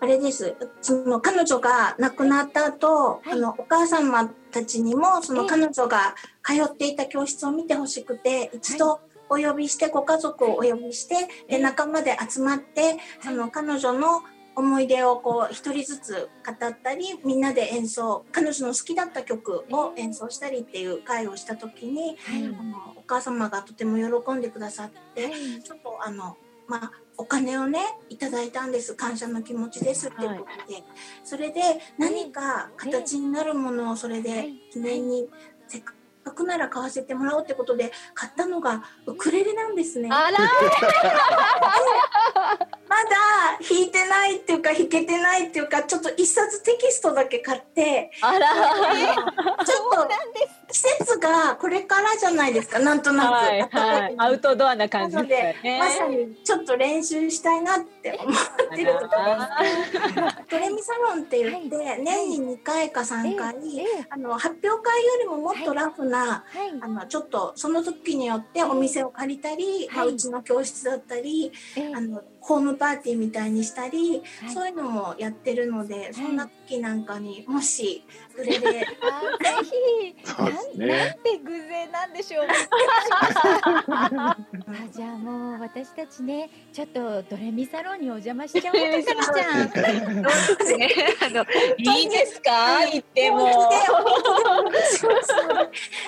あれです。その彼女が亡くなった後、はい。あの、お母様たちにも、そのええ。彼女が通っていた教室を見てほしくて、一度お呼びして、ご家族をお呼びして、で、仲間で集まって、その彼女の思い出をこう一人ずつ語ったりみんなで演奏彼女の好きだった曲を演奏したりっていう会をした時に、はい。あのお母様がとても喜んでくださって、はい。ちょっとあのまあお金をねいただいたんです。感謝の気持ちですってことで、それで何か形になるものをそれで記念にせっかくなら買わせてもらおうってことで買ったのがウクレレなんですね。あら。まだ弾いてないっていうか弾けてないっていうかちょっと一冊テキストだけ買ってあら。ちょっと季節がこれからじゃないですか、なんとなく。はいはい。アウトドアな感じでね。まさにちょっと練習したいなって思ってるところです。ドレミサロンって言って、年に2回か3回、ええあの発表会よりももっとラフな、はいあのちょっとその時によってお店を借りたり、まあ、はい。うちの教室だったり、ええ。あのホームパーティーみたいにしたり、はいそういうのもやってるので、そんな時なんかにもし グレであーぜひそうですねなんなんて偶然なんでしょう あじゃあもう私たちねちょっとドレミサロンにお邪魔しちゃおうかかなちゃんそうですね。あのいいですか？言っても。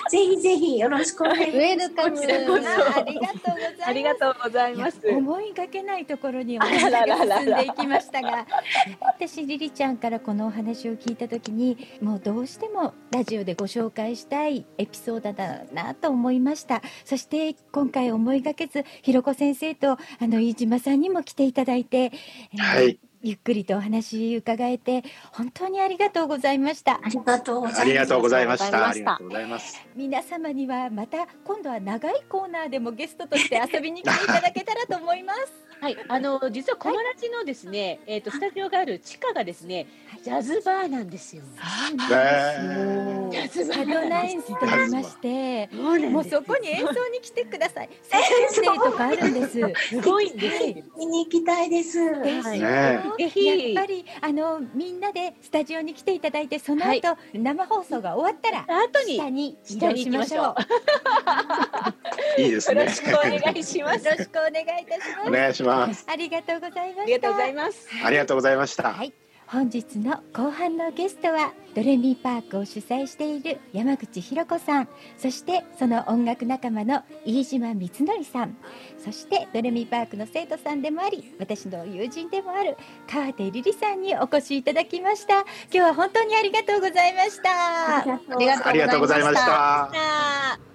ぜひぜひよろしくお願いします。ウェルカム。こちらこそありがとうございますありがとうございます。思いがけないところにお話が進んでいきましたが私リリちゃんからこのお話を聞いた時にもうどうしてもラジオでご紹介したいエピソードだなと思いましたそして今回思いがけずひろこ先生とあの飯島さんにも来ていただいて、えーはいゆっくりとお話伺えて本当にありがとうございましたありがとうございます。ありがとうございました。ありがとうございます。皆様にはまた今度は長いコーナーでもゲストとして遊びに来ていただけたらと思いますはい、あの実はコマラジのですね、えっ、とスタジオがある地下がですね、ジャズバーなんですよ。ねジャズバサドーナインスと言いましてもうそこに演奏に来てください。セカンデーとかあるんです。すごいんですよ。見に行きたいです。はいねぜひやっぱりあのみんなでスタジオに来ていただいてその後、生放送が終わったら後に下に移下動しましょうう。。いいですねよろ。しくお願いします。よろしくお願いいたします。お願いします。ありがとうございました。ありがとうございます。ありがとうございました。はい、本日の後半のゲストはドレミパークを主催している山口ひろ子さん。そしてその音楽仲間の飯島光則さん。そしてドレミパークの生徒さんでもあり私の友人でもある川手リリさんにお越しいただきました。今日は本当にありがとうございました。ありがとうありがとうございました。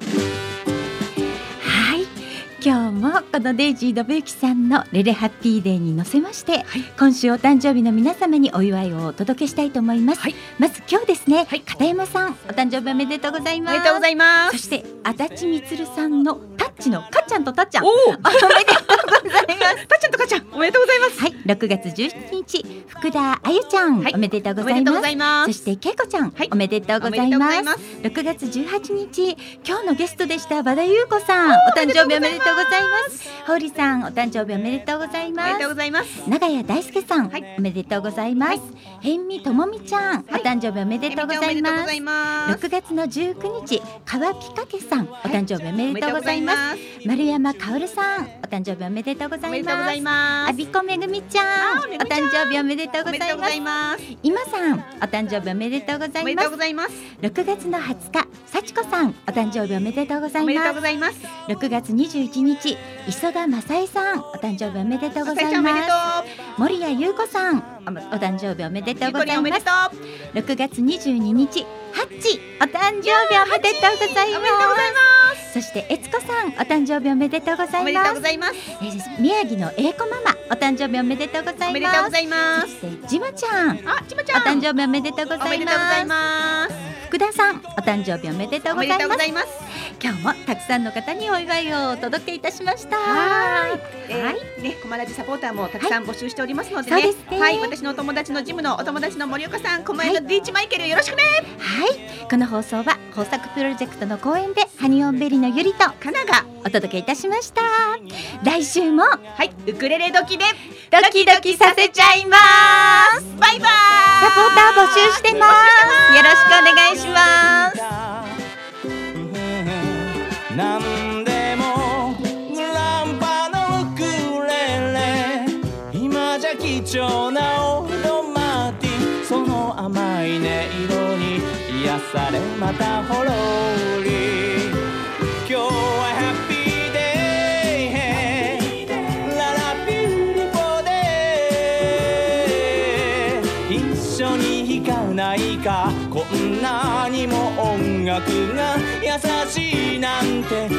はい今日もこのデイジー信之さんのレレハッピーデーに乗せまして、今週お誕生日の皆様にお祝いをお届けしたいと思います、はい。まず今日ですね、はい。片山さんお誕生日おめでとうございます。おめでとうございます。そして足立みつるさんのタッチのかっちゃんとたっちゃん。おおお、めでとうございます。たっちゃんとかっちゃん、おめでとうございます。はい。6月17日福田あゆちゃん、はい。おめでとうございます。そしてけいこちゃん、はい。おめでとうございます。6月18日今日のゲストでした和田優子さん。お誕生日おめでとうございますほうりさんお誕生日おめでとうございおますめでとうございます。長谷大輔さん、はいおめでとうございます、へんみともみちゃん、お誕生日おめでとうございますおめでとうございます。6月の19日川ピカケさん、お誕生日おめでとうございますす。丸山かおるさんお誕生日おめでとうございます。あびこめぐみちゃんあお誕生日おめでとうございます。今さんお誕生日おめでとうございますとうございます。6月の20日幸子さんお誕生日おめでとうございますございます。6月21日磯田正恵さんお誕生日おめでとうございまとす森谷優子さんおお誕生日おめでう。とうございまですとう。6月22日ハッチお誕生日おめでとうございますそして悦子さんお誕生日おめでとうござおめでとういますございます。えー宮城の英子ママお誕生日おめでとうございおめでますとうございます。そしてじまちゃんあ、ちまちおゃん。誕生日おめでとうござおめいでとうございますます。福田さんお誕生日おめでとうおめでございますとうございます。今日もたくさんの方にお祝いをお届けいたしましたはい。えはいーね、コマラジサポーターもたくさん募集しておりますのでね。そうですねはい、私のお友達のジムのお友達の森岡さん、狛江のリーチマイケルよろしくね。はいこの放送は豊作プロジェクトの公演でハニオンベリーのゆりとカナが、お届けいたしました。来週もはい、ウクレレ時でドキドキさせちゃいます。バイバイ。サポーター募集してます。よろしくお願いします。なんでもランパのウクレレ。今じゃ貴重なされまたほろり。今日はハッピーデイララピューリポデイ。一緒に弾かないかこんなにも音楽が優しいなんて。